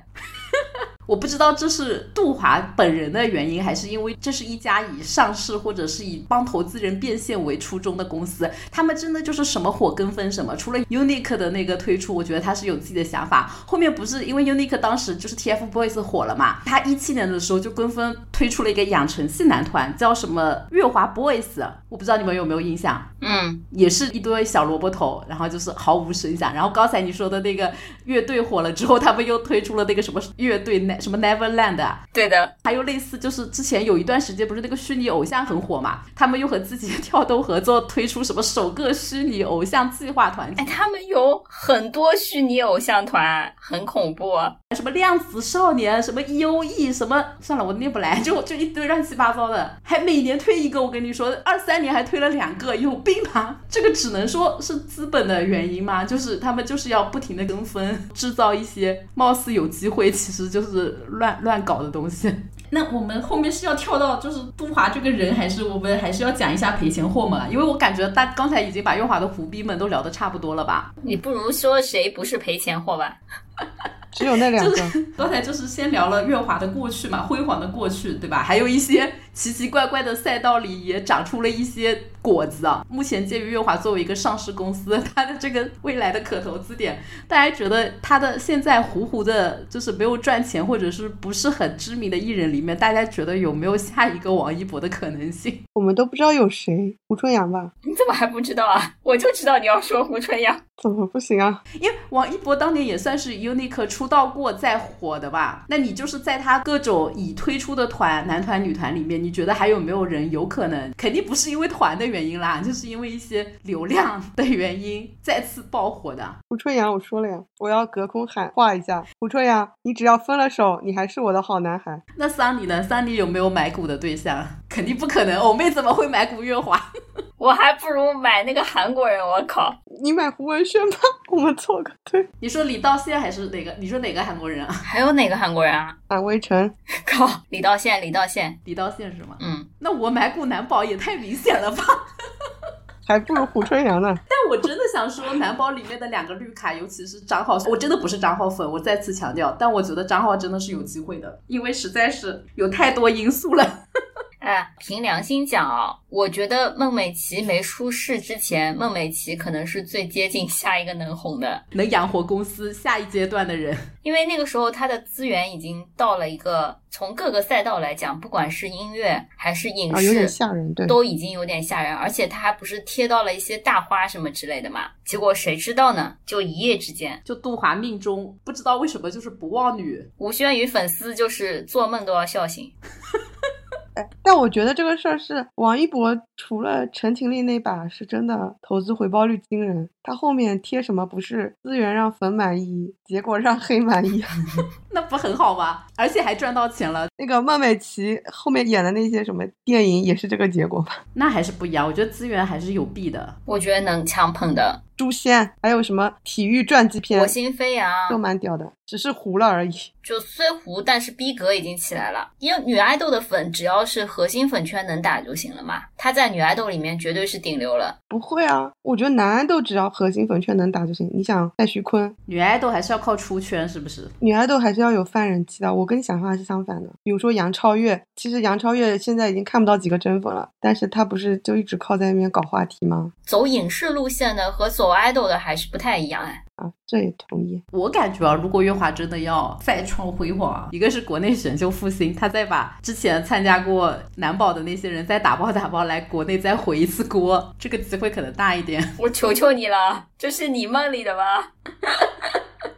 我不知道这是杜华本人的原因，还是因为这是一家以上市或者是以帮投资人变现为初衷的公司，他们真的就是什么火跟风什么。除了 Unique 的那个推出，我觉得他是有自己的想法。后面不是因为 Unique 当时就是 TFBOYS 火了嘛，他一七年的时候就跟风推出了一个养成系男团，叫什么月华 Boys，我不知道你们有没有印象？嗯，也是一堆小萝卜头，然后就是毫无声响。然后刚才你说的那个乐队火了之后，他们又推出了那个什么乐队什么 Neverland 啊，对的，还有类似就是之前有一段时间不是那个虚拟偶像很火嘛，他们又和自己的 (laughs) 跳动合作推出什么首个虚拟偶像计划团体哎，，他们有很多虚拟偶像团，很恐怖。什么量子少年，什么 E.O.E，什么算了，我念不来，就就一堆乱七八糟的，还每年推一个。我跟你说，二三年还推了两个，有病吧？这个只能说是资本的原因吗？就是他们就是要不停的跟风，制造一些貌似有机会，其实就是乱乱搞的东西。(laughs) 那我们后面是要跳到就是杜华这个人，还是我们还是要讲一下赔钱货嘛？因为我感觉大刚才已经把月华的胡逼们都聊得差不多了吧？你不如说谁不是赔钱货吧？(laughs) 只有那两个。刚才就是先聊了月华的过去嘛，辉煌的过去，对吧？还有一些奇奇怪怪的赛道里也长出了一些果子啊。目前鉴于月华作为一个上市公司，它的这个未来的可投资点，大家觉得它的现在糊糊的，就是没有赚钱或者是不是很知名的艺人里面，大家觉得有没有下一个王一博的可能性？我们都不知道有谁，胡春阳吧？你怎么还不知道啊？我就知道你要说胡春阳。怎么不行啊？因为王一博当年也算是 Unique 出道过再火的吧？那你就是在他各种已推出的团男团、女团里面，你觉得还有没有人有可能？肯定不是因为团的原因啦，(laughs) 就是因为一些流量的原因再次爆火的。胡春阳，我说了呀，我要隔空喊话一下，胡春阳，你只要分了手，你还是我的好男孩。那桑尼呢？桑尼有没有买股的对象？肯定不可能，偶妹怎么会买股月华？(laughs) 我还不如买那个韩国人，我靠！你买胡文轩吧，我们错个对。你说李道宪还是哪个？你说哪个韩国人啊？(laughs) 还有哪个韩国人啊？安微尘，靠，李道宪，李道宪，李道宪是吗？嗯，那我买股男宝也太明显了吧？(laughs) 还不如胡春阳呢。(laughs) 但我真的想说，男宝里面的两个绿卡，尤其是张浩，我真的不是张浩粉，我再次强调，但我觉得张浩真的是有机会的，因为实在是有太多因素了。哎，凭良心讲啊，我觉得孟美岐没出事之前，孟美岐可能是最接近下一个能红的，能养活公司下一阶段的人，因为那个时候她的资源已经到了一个，从各个赛道来讲，不管是音乐还是影啊，有点视，吓人，对。都已经有点吓人，而且他还不是贴到了一些大花什么之类的嘛？结果谁知道呢？就一夜之间，就杜华命中不知道为什么就是不忘女，吴宣宇粉丝就是做梦都要笑醒。(laughs) 哎，但我觉得这个事儿是王一博除了陈情令那把是真的投资回报率惊人，他后面贴什么不是资源让粉满意，结果让黑满意。(laughs) 那不很好吗？而且还赚到钱了，那个孟美岐后面演的那些什么电影也是这个结果吧？那还是不一样。我觉得资源还是有弊的。我觉得能强捧的，诛仙还有什么体育传记片火星飞扬都蛮屌的，只是糊了而已。就虽糊，但是逼格已经起来了。因为女爱豆的粉只要是核心粉圈能打就行了嘛，她在女爱豆里面绝对是顶流了。不会啊，我觉得男爱豆只要核心粉圈能打就行。你想戴徐坤，女爱豆还是要靠出圈，是不是？女爱豆还是要有泛人气的。我跟你想法是相反的。比如说杨超越，其实杨超越现在已经看不到几个真粉了，但是她不是就一直靠在那边搞话题吗？走影视路线的和走爱豆的还是不太一样哎。啊，这也同意。我感觉啊，如果月华真的要再创辉煌啊，一个是国内选秀复兴，他再把之前参加过男宝的那些人再打包打包来国内再回一次锅，这个机会可能大一点。我求求你了，这是你梦里的吗？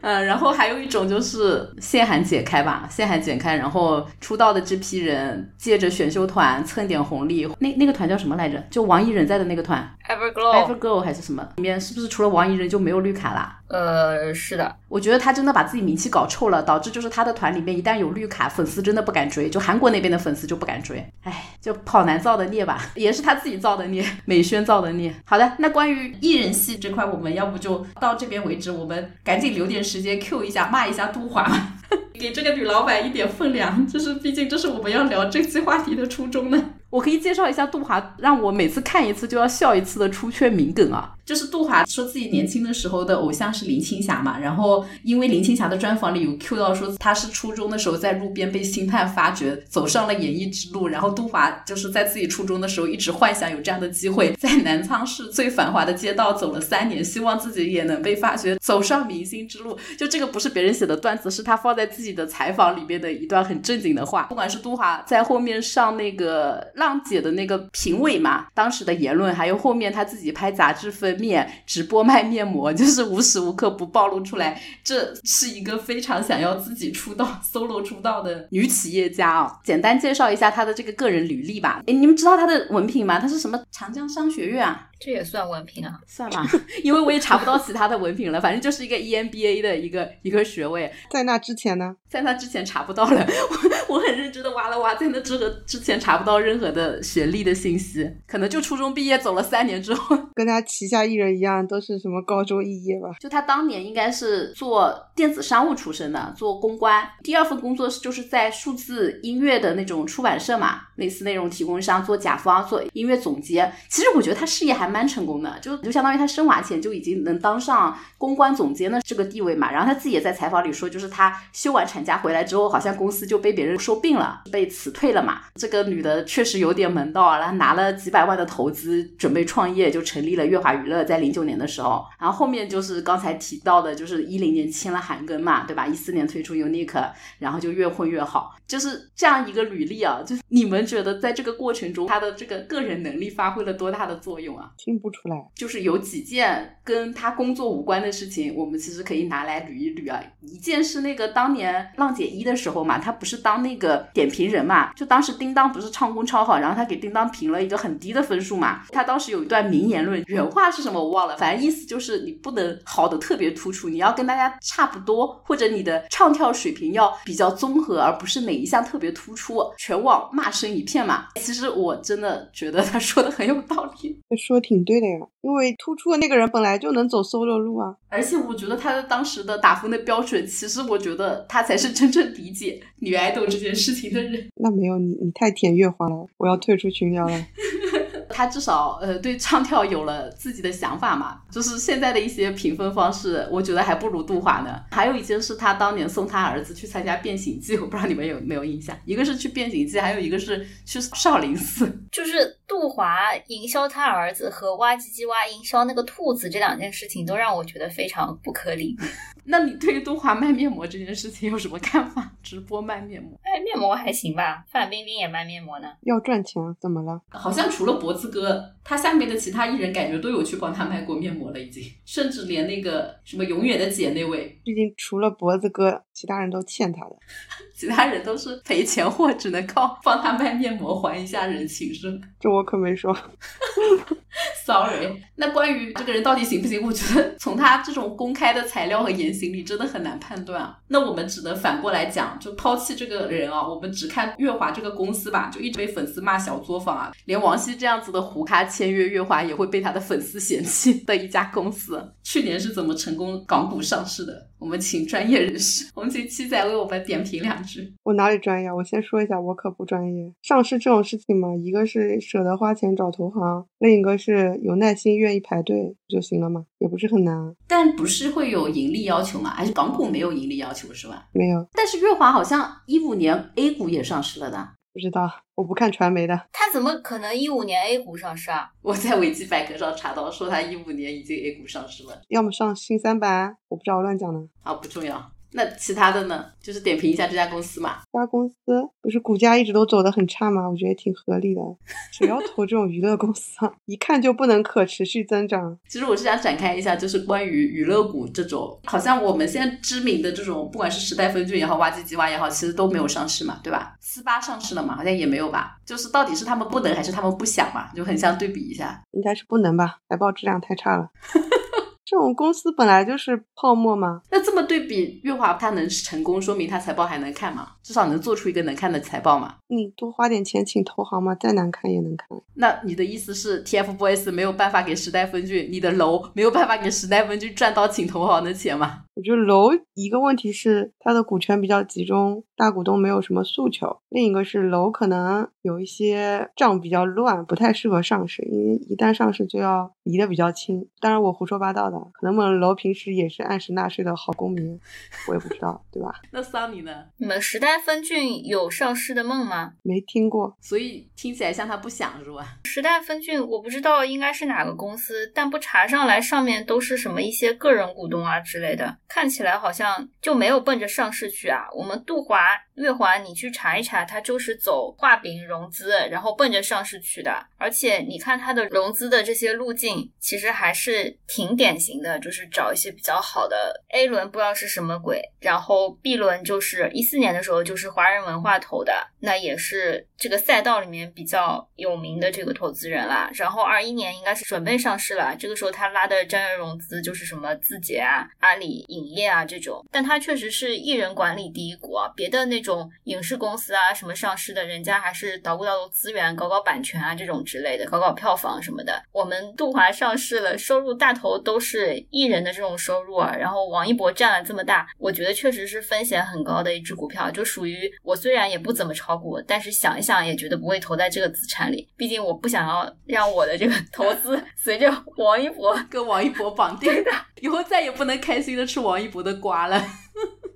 嗯，然后还有一种就是限韩解开吧，限韩解开，然后出道的这批人借着选秀团蹭点红利。那那个团叫什么来着？就王一人在的那个团，Everglow，Everglow 还是什么？里面是不是除了王一人就没有绿卡啦？呃，是的，我觉得他真的把自己名气搞臭了，导致就是他的团里面一旦有绿卡，粉丝真的不敢追，就韩国那边的粉丝就不敢追。唉，就跑男造的孽吧，也是他自己造的孽，美宣造的孽。好的，那关于艺人系这块，我们要不就到这边为止，我们赶紧留点直接 Q 一下，骂一下杜华。(laughs) 给这个女老板一点分量，就是毕竟这是我们要聊这期话题的初衷呢。我可以介绍一下杜华，让我每次看一次就要笑一次的出圈名梗啊。就是杜华说自己年轻的时候的偶像是林青霞嘛，然后因为林青霞的专访里有 Q 到说她是初中的时候在路边被星探发掘，走上了演艺之路，然后杜华就是在自己初中的时候一直幻想有这样的机会，在南昌市最繁华的街道走了三年，希望自己也能被发掘，走上明星之路。就这个不是别人写的段子，是他放在自己的采访里面的一段很正经的话。不管是杜华在后面上那个浪姐的那个评委嘛，当时的言论，还有后面他自己拍杂志封。面直播卖面膜，就是无时无刻不暴露出来，这是一个非常想要自己出道 solo 出道的女企业家啊。简单介绍一下她的这个个人履历吧。哎，你们知道她的文凭吗？她是什么长江商学院啊？这也算文凭啊？算吧，因为我也查不到其他的文凭了。反正就是一个 EMBA 的一个一个学位。在那之前呢？在那之前查不到了。我我很认真的挖了挖，在那之之前查不到任何的学历的信息。可能就初中毕业走了三年之后，(laughs) 跟他旗下艺人一样，都是什么高中肄业吧？就他当年应该是做电子商务出身的，做公关。第二份工作是就是在数字音乐的那种出版社嘛，类似内容提供商，做甲方，做音乐总监。其实我觉得他事业还。蛮成功的，就就相当于他生娃前就已经能当上公关总监的这个地位嘛。然后他自己也在采访里说，就是他休完产假回来之后，好像公司就被别人说病了，被辞退了嘛。这个女的确实有点门道啊，然后拿了几百万的投资准备创业，就成立了乐华娱乐，在零九年的时候。然后后面就是刚才提到的，就是一零年签了韩庚嘛，对吧？一四年推出 Unique，然后就越混越好，就是这样一个履历啊。就你们觉得在这个过程中，他的这个个人能力发挥了多大的作用啊？听不出来，就是有几件跟他工作无关的事情，我们其实可以拿来捋一捋啊。一件是那个当年浪姐一的时候嘛，他不是当那个点评人嘛，就当时叮当不是唱功超好，然后他给叮当评了一个很低的分数嘛。他当时有一段名言论，原话是什么我忘了，反正意思就是你不能好的特别突出，你要跟大家差不多，或者你的唱跳水平要比较综合，而不是哪一项特别突出，全网骂声一片嘛。其实我真的觉得他说的很有道理，他说挺对的呀。因为突出的那个人本来就能走 solo 路啊，而且我觉得他的当时的打分的标准，其实我觉得他才是真正理解女爱豆这件事情的人。那没有你，你太舔月华了，我要退出群聊了。(laughs) 他至少呃对唱跳有了自己的想法嘛，就是现在的一些评分方式，我觉得还不如杜华呢。还有一件是他当年送他儿子去参加变形记，我不知道你们有没有印象？一个是去变形记，还有一个是去少林寺。就是杜华营销他儿子和哇唧唧哇营销那个兔子这两件事情，都让我觉得非常不可理喻。那你对于东华卖面膜这件事情有什么看法？直播卖面膜，卖面膜还行吧？范冰冰也卖面膜呢，要赚钱，怎么了？好像除了脖子哥，他下面的其他艺人感觉都有去帮他卖过面膜了，已经，甚至连那个什么永远的姐那位，毕竟除了脖子哥，其他人都欠他的，(laughs) 其他人都是赔钱货，只能靠帮他卖面膜还一下人情，是吗？这我可没说。(laughs) Sorry，那关于这个人到底行不行，我觉得从他这种公开的材料和言行里，真的很难判断啊。那我们只能反过来讲，就抛弃这个人啊，我们只看月华这个公司吧，就一直被粉丝骂小作坊啊，连王希这样子的胡咖签约月华也会被他的粉丝嫌弃的一家公司，去年是怎么成功港股上市的？我们请专业人士，我们请七仔为我们点评两句。我哪里专业？我先说一下，我可不专业。上市这种事情嘛，一个是舍得花钱找投行，另一个是有耐心愿意排队就行了嘛，也不是很难。但不是会有盈利要求吗？还是港股没有盈利要求是吧？没有。但是月华好像一五年 A 股也上市了的。不知道，我不看传媒的。他怎么可能一五年 A 股上市啊？我在维基百科上查到，说他一五年已经 A 股上市了。要么上新三板，我不知道，我乱讲的。啊，不重要。那其他的呢？就是点评一下这家公司嘛。这家公司不是股价一直都走得很差吗？我觉得挺合理的。谁要投这种娱乐公司啊？(laughs) 一看就不能可持续增长。其实我是想展开一下，就是关于娱乐股这种，好像我们现在知名的这种，不管是时代峰峻也好，挖机机挖也好，其实都没有上市嘛，对吧？四八上市了嘛？好像也没有吧？就是到底是他们不能，还是他们不想嘛？就很想对比一下。应该是不能吧？财报质量太差了。(laughs) 这种公司本来就是泡沫嘛。那这么对比，月华它能成功，说明它财报还能看吗？至少能做出一个能看的财报嘛？你多花点钱请投行嘛，再难看也能看。那你的意思是，TFBOYS 没有办法给时代峰峻，你的楼没有办法给时代峰峻赚到请投行的钱吗？我觉得楼一个问题是它的股权比较集中，大股东没有什么诉求；另一个是楼可能有一些账比较乱，不太适合上市，因为一旦上市就要离得比较清。当然我胡说八道的，可能我们楼平时也是按时纳税的好公民，我也不知道，对吧？那桑尼呢？你们时代峰峻有上市的梦吗？没听过，所以听起来像他不想是吧？(laughs) 时代峰峻我不知道应该是哪个公司，但不查上来上面都是什么一些个人股东啊之类的，看起来好像就没有奔着上市去啊。我们杜华、月华，你去查一查，它就是走画饼融资，然后奔着上市去的。而且你看它的融资的这些路径，其实还是挺典型的，就是找一些比较好的 A 轮，不知道是什么鬼，然后 B 轮就是一四年的时候就是华人文化投的，那也是这个赛道里面比较有名的这个投资人啦。然后二一年应该是准备上市了，这个时候他拉的战略融资就是什么字节啊、阿里影业啊这种，但他确实是艺人管理第一股啊，别的那种影视公司啊什么上市的，人家还是捣鼓捣鼓资源、搞搞版权啊这种之类的，搞搞票房什么的。我们杜华上市了，收入大头都是艺人的这种收入啊，然后王一博占了这么大，我觉得确实是风险很高的一只股票，就属于我虽然也不怎么炒股，但是想一想也觉得不会投在这个资产里，毕竟我不想要让我的这个投资 (laughs) 随着王一博跟王一博绑定的，以后再也不能开心的吃王一博的瓜了。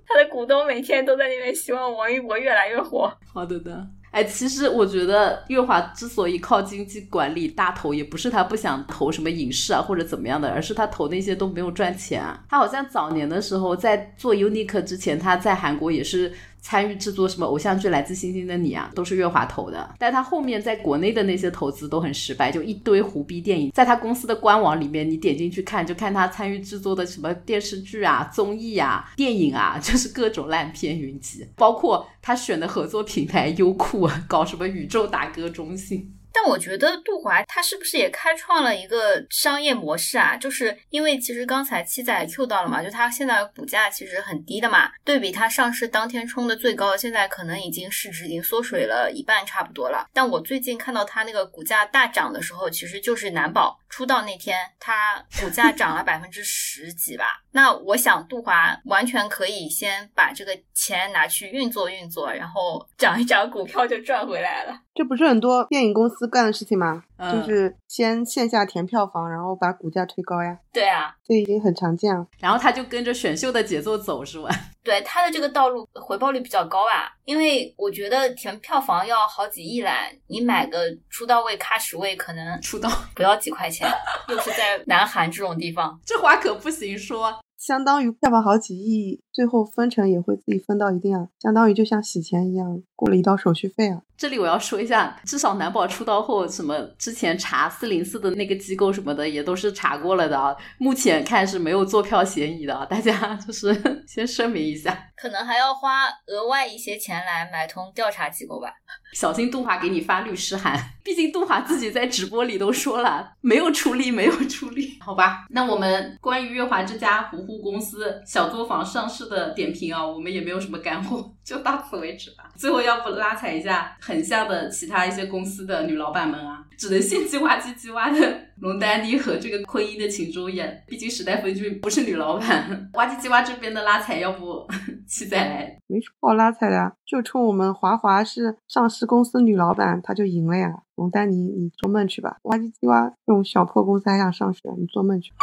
他的股东每天都在那边希望王一博越来越火。好的的。哎，其实我觉得月华之所以靠经济管理大投，也不是他不想投什么影视啊或者怎么样的，而是他投那些都没有赚钱啊。他好像早年的时候在做 UNIQ 之前，他在韩国也是参与制作什么偶像剧《来自星星的你》啊，都是月华投的。但他后面在国内的那些投资都很失败，就一堆胡逼电影。在他公司的官网里面，你点进去看，就看他参与制作的什么电视剧啊、综艺啊、电影啊，(laughs) 就是各种烂片云集，包括他选的合作平台优酷。搞什么宇宙打歌中心？但我觉得杜华他是不是也开创了一个商业模式啊？就是因为其实刚才七仔 Q 到了嘛，就他现在股价其实很低的嘛，对比他上市当天冲的最高，现在可能已经市值已经缩水了一半差不多了。但我最近看到他那个股价大涨的时候，其实就是难保出道那天，他股价涨了 (laughs) 百分之十几吧。那我想杜华完全可以先把这个钱拿去运作运作，然后涨一涨股票就赚回来了。这不是很多电影公司干的事情吗？就是先线下填票房，然后把股价推高呀。对啊，这已经很常见了。然后他就跟着选秀的节奏走，是吧？对，他的这个道路回报率比较高啊，因为我觉得填票房要好几亿来，你买个出道位、喀什位，可能出道不要几块钱，又是在南韩这种地方，(laughs) 这话可不行说。相当于票房好几亿，最后分成也会自己分到一定啊，相当于就像洗钱一样，过了一道手续费啊。这里我要说一下，至少男宝出道后，什么之前查四零四的那个机构什么的，也都是查过了的啊。目前看是没有坐票嫌疑的啊，大家就是 (laughs) 先声明一下。可能还要花额外一些钱来买通调查机构吧。(laughs) 小心杜华给你发律师函，毕竟杜华自己在直播里都说了，没有出力，没有出力，好吧？那我们关于月华这家糊糊公司小作坊上市的点评啊，我们也没有什么干货，(laughs) 就到此为止吧。最后要不拉踩一下很像的其他一些公司的女老板们啊，只能献计哇唧唧哇的龙丹妮和这个昆音的秦周演，毕竟时代峰峻不是女老板。哇唧唧哇这边的拉踩，要不 (laughs) 七仔来？没什么好拉踩的呀，就冲我们华华是上市公司女老板，她就赢了呀。龙丹妮，你做梦去吧！哇唧唧哇这种小破公司还想上市，你做梦去！(laughs)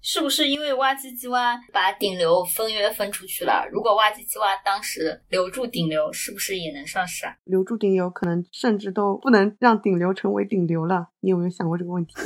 是不是因为哇唧唧哇把顶流分约分出去了？如果哇唧唧哇当时留住顶流，是不是也能上市啊？留住顶流，可能甚至都不能让顶流成为顶流了。你有没有想过这个问题？(laughs)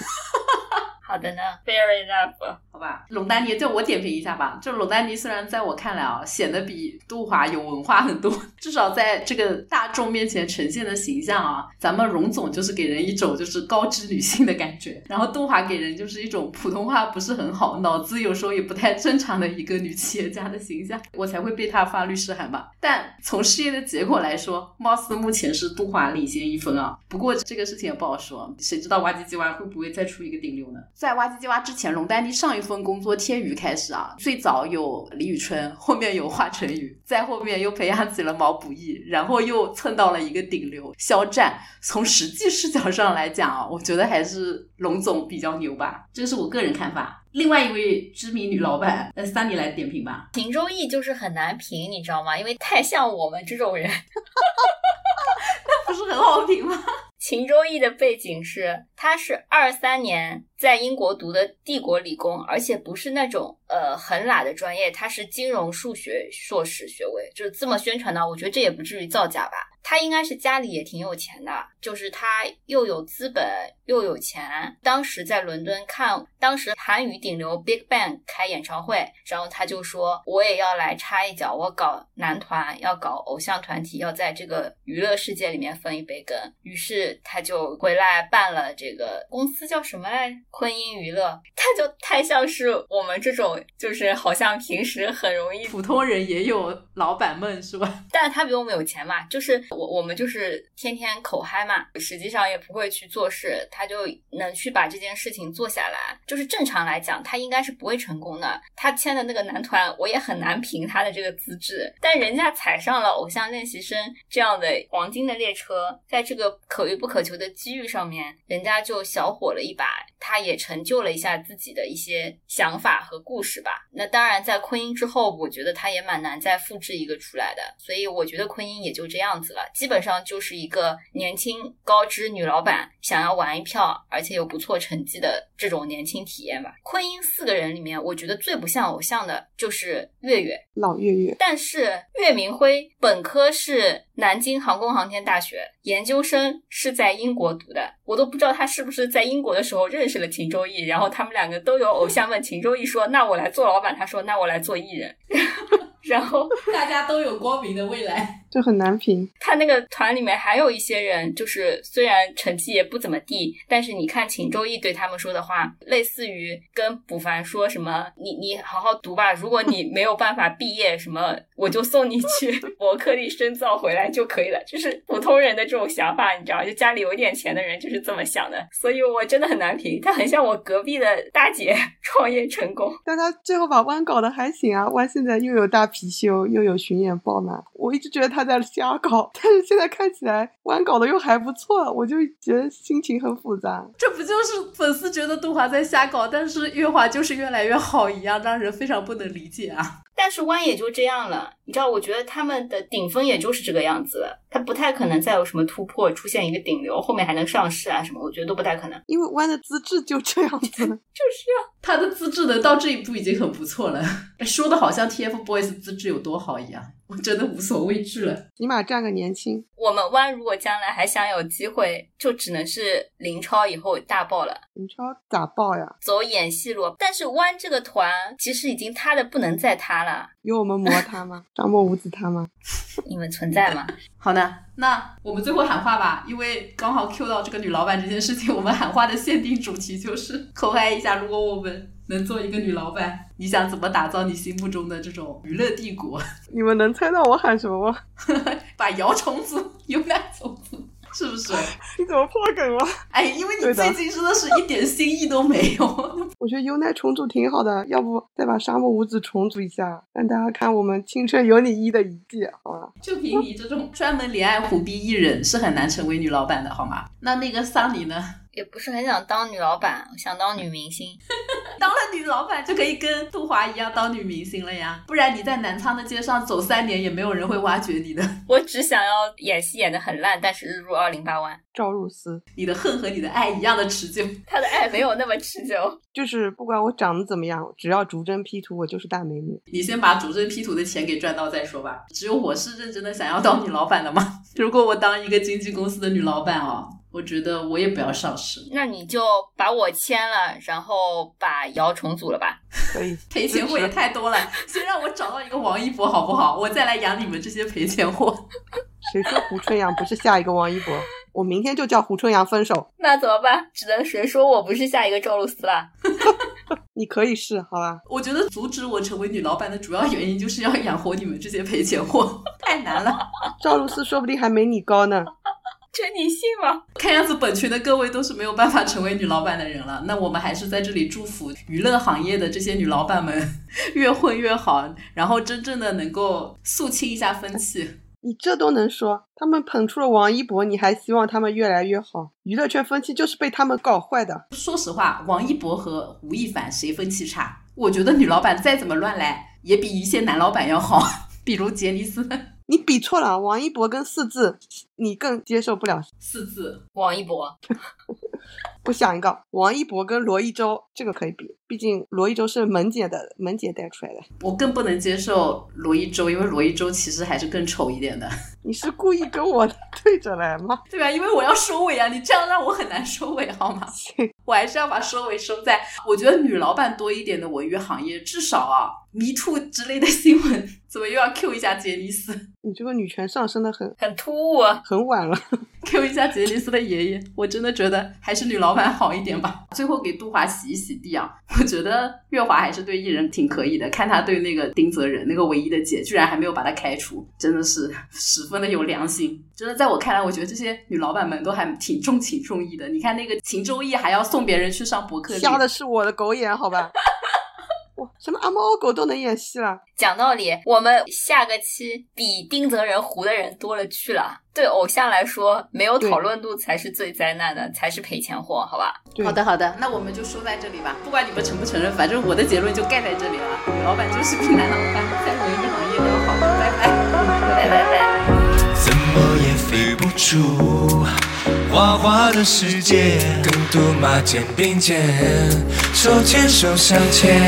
好的呢，Fair enough。好吧，龙丹妮，就我点评一下吧。就龙丹妮，虽然在我看来啊，显得比杜华有文化很多，(laughs) 至少在这个大众面前呈现的形象啊，咱们荣总就是给人一种就是高知女性的感觉，然后杜华给人就是一种普通话不是很好，脑子有时候也不太正常的一个女企业家的形象，我才会被她发律师函吧。但从事业的结果来说，貌似目前是杜华领先一分啊。不过这个事情也不好说，谁知道哇唧唧哇会不会再出一个顶流呢？在哇唧唧哇之前，龙丹妮上一。份工作天娱开始啊，最早有李宇春，后面有华晨宇，再后面又培养起了毛不易，然后又蹭到了一个顶流肖战。从实际视角上来讲啊，我觉得还是龙总比较牛吧，这个是我个人看法。另外一位知名女老板，呃，三你来点评吧。秦周易就是很难评，你知道吗？因为太像我们这种人。(laughs) 那不是很好评吗？(laughs) 秦周易的背景是，他是二三年在英国读的帝国理工，而且不是那种呃很懒的专业，他是金融数学硕士学位，就是这么宣传的。我觉得这也不至于造假吧。他应该是家里也挺有钱的，就是他又有资本又有钱。当时在伦敦看，当时韩语顶流 Big Bang 开演唱会，然后他就说我也要来插一脚，我搞男团，要搞偶像团体，要在这个娱乐世界里面分一杯羹。于是他就回来办了这个公司，叫什么来？昆音娱乐。他就太像是我们这种，就是好像平时很容易普通人也有老板梦是吧？(laughs) 但是他比我们有钱嘛，就是。我我们就是天天口嗨嘛，实际上也不会去做事，他就能去把这件事情做下来。就是正常来讲，他应该是不会成功的。他签的那个男团，我也很难评他的这个资质。但人家踩上了偶像练习生这样的黄金的列车，在这个可遇不可求的机遇上面，人家就小火了一把。他也成就了一下自己的一些想法和故事吧。那当然，在昆音之后，我觉得他也蛮难再复制一个出来的。所以我觉得昆音也就这样子了。基本上就是一个年轻高知女老板想要玩一票，而且有不错成绩的这种年轻体验吧。昆音四个人里面，我觉得最不像偶像的就是月月，老月月。但是岳明辉本科是南京航空航天大学，研究生是在英国读的，我都不知道他是不是在英国的时候认识了秦周易，然后他们两个都有偶像问秦周易说：“那我来做老板。”他说：“那我来做艺人。(laughs) ”然后大家都有光明的未来，就很难评。他那个团里面还有一些人，就是虽然成绩也不怎么地，但是你看秦周易对他们说的话，类似于跟卜凡说什么：“你你好好读吧，如果你没有办法毕业，什么我就送你去伯克利深造回来就可以了。”就是普通人的这种想法，你知道，就家里有点钱的人就是这么想的。所以我真的很难评。他很像我隔壁的大姐创业成功，但他最后把弯搞得还行啊，弯现在又有大。貔貅又有巡演爆满，我一直觉得他在瞎搞，但是现在看起来弯搞的又还不错，我就觉得心情很复杂。这不就是粉丝觉得杜华在瞎搞，但是月华就是越来越好一样，让人非常不能理解啊。但是弯也就这样了，你知道，我觉得他们的顶峰也就是这个样子了，他不太可能再有什么突破，出现一个顶流，后面还能上市啊什么，我觉得都不太可能。因为弯的资质就这样子，(laughs) 就是啊，他的资质能到这一步已经很不错了，说的好像 TFBOYS 资质有多好一样。我真的无所畏惧了，起码占个年轻。我们弯如果将来还想有机会，就只能是林超以后大爆了。林超咋爆呀？走演戏路。但是弯这个团其实已经塌的不能再塌了。有我们磨他吗？(laughs) 张默无子他吗？你们存在吗？好的，那我们最后喊话吧，因为刚好 Q 到这个女老板这件事情，我们喊话的限定主题就是口嗨一下，如果我们。能做一个女老板，你想怎么打造你心目中的这种娱乐帝国？(laughs) 你们能猜到我喊什么吗？(laughs) 把摇虫子、优奶虫子，是不是？(laughs) 你怎么破梗了？哎，因为你最近真的是一点新意都没有。(laughs) 我觉得优奈重组挺好的，要不再把沙漠五子重组一下，让大家看我们青春有你一的一季，好吧？就凭你这种专门怜爱虎逼艺人，是很难成为女老板的，好吗？那那个桑尼呢？也不是很想当女老板，想当女 (laughs) 明星。(laughs) 当了女老板就可以跟杜华一样当女明星了呀，不然你在南昌的街上走三年也没有人会挖掘你的。(laughs) 我只想要演戏演的很烂，但是日入二零八万。赵露思，你的恨和你的爱一样的持久。他的爱没有那么持久，就是不管我长得怎么样，只要逐帧 P 图，我就是大美女。你先把逐帧 P 图的钱给赚到再说吧。只有我是认真的想要当女老板的吗？如果我当一个经纪公司的女老板哦。我觉得我也不要上市，那你就把我签了，然后把瑶重组了吧。(laughs) 可以，(laughs) 赔钱货也太多了，(laughs) 先让我找到一个王一博好不好？我再来养你们这些赔钱货。谁说胡春阳不是下一个王一博？我明天就叫胡春阳分手。那怎么办？只能谁说我不是下一个赵露思了？你可以试，好吧？我觉得阻止我成为女老板的主要原因就是要养活你们这些赔钱货，太难了。赵露思说不定还没你高呢。这你信吗？看样子本群的各位都是没有办法成为女老板的人了。那我们还是在这里祝福娱乐行业的这些女老板们越混越好，然后真正的能够肃清一下风气。你这都能说？他们捧出了王一博，你还希望他们越来越好？娱乐圈风气就是被他们搞坏的。说实话，王一博和吴亦凡谁风气差？我觉得女老板再怎么乱来，也比一些男老板要好。比如杰尼斯。你比错了，王一博跟四字，你更接受不了。四字，王一博，不想一个王一博跟罗一舟，这个可以比，毕竟罗一舟是萌姐的萌姐带出来的。我更不能接受罗一舟，因为罗一舟其实还是更丑一点的。(laughs) 你是故意跟我对着来吗？对吧？因为我要收尾啊，你这样让我很难收尾，好吗？我还是要把收尾收在，我觉得女老板多一点的文娱行业，至少啊迷兔之类的新闻，怎么又要 Q 一下杰尼斯？你这个女权上升的很很突兀，啊，很晚了。(laughs) Q 一下杰尼斯的爷爷，我真的觉得还是女老板好一点吧。最后给杜华洗一洗地啊，我觉得月华还是对艺人挺可以的。看他对那个丁泽仁那个唯一的姐，居然还没有把他开除，真的是十分的有良心。真的在我看来，我觉得这些女老板们都还挺重情重义的。你看那个秦周易还要送别人去上博客，瞎的是我的狗眼，好吧。哇，什么阿猫阿狗都能演戏了？讲道理，我们下个期比丁泽仁糊的人多了去了。对偶像来说，没有讨论度才是最灾难的，才是赔钱货，好吧？好的，好的，那我们就说在这里吧。不管你们承不承认，反正我的结论就盖在这里了。女老板就是比男老板在文艺行业都要好。拜拜，拜拜拜。怎么也飞不出。花花的世界，跟杜马肩并肩，手牵手向前，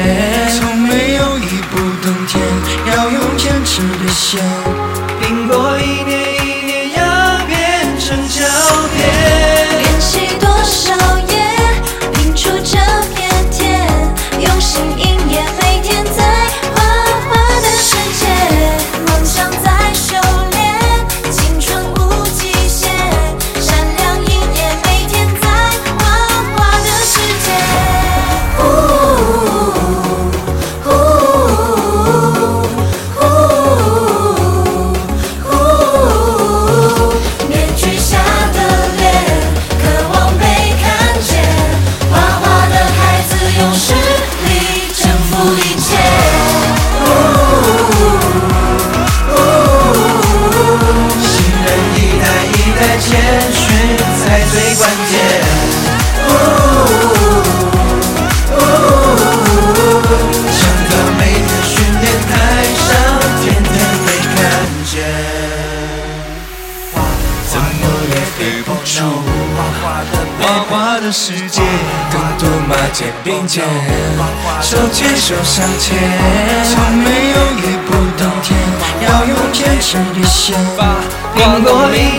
从没有一步登天，要用坚持的线，拼搏一年一年要变成焦点，练习多少夜，拼出这片天，用心一肩并肩，手牵手向前，从没有一步登天，要用坚持的线，苹果一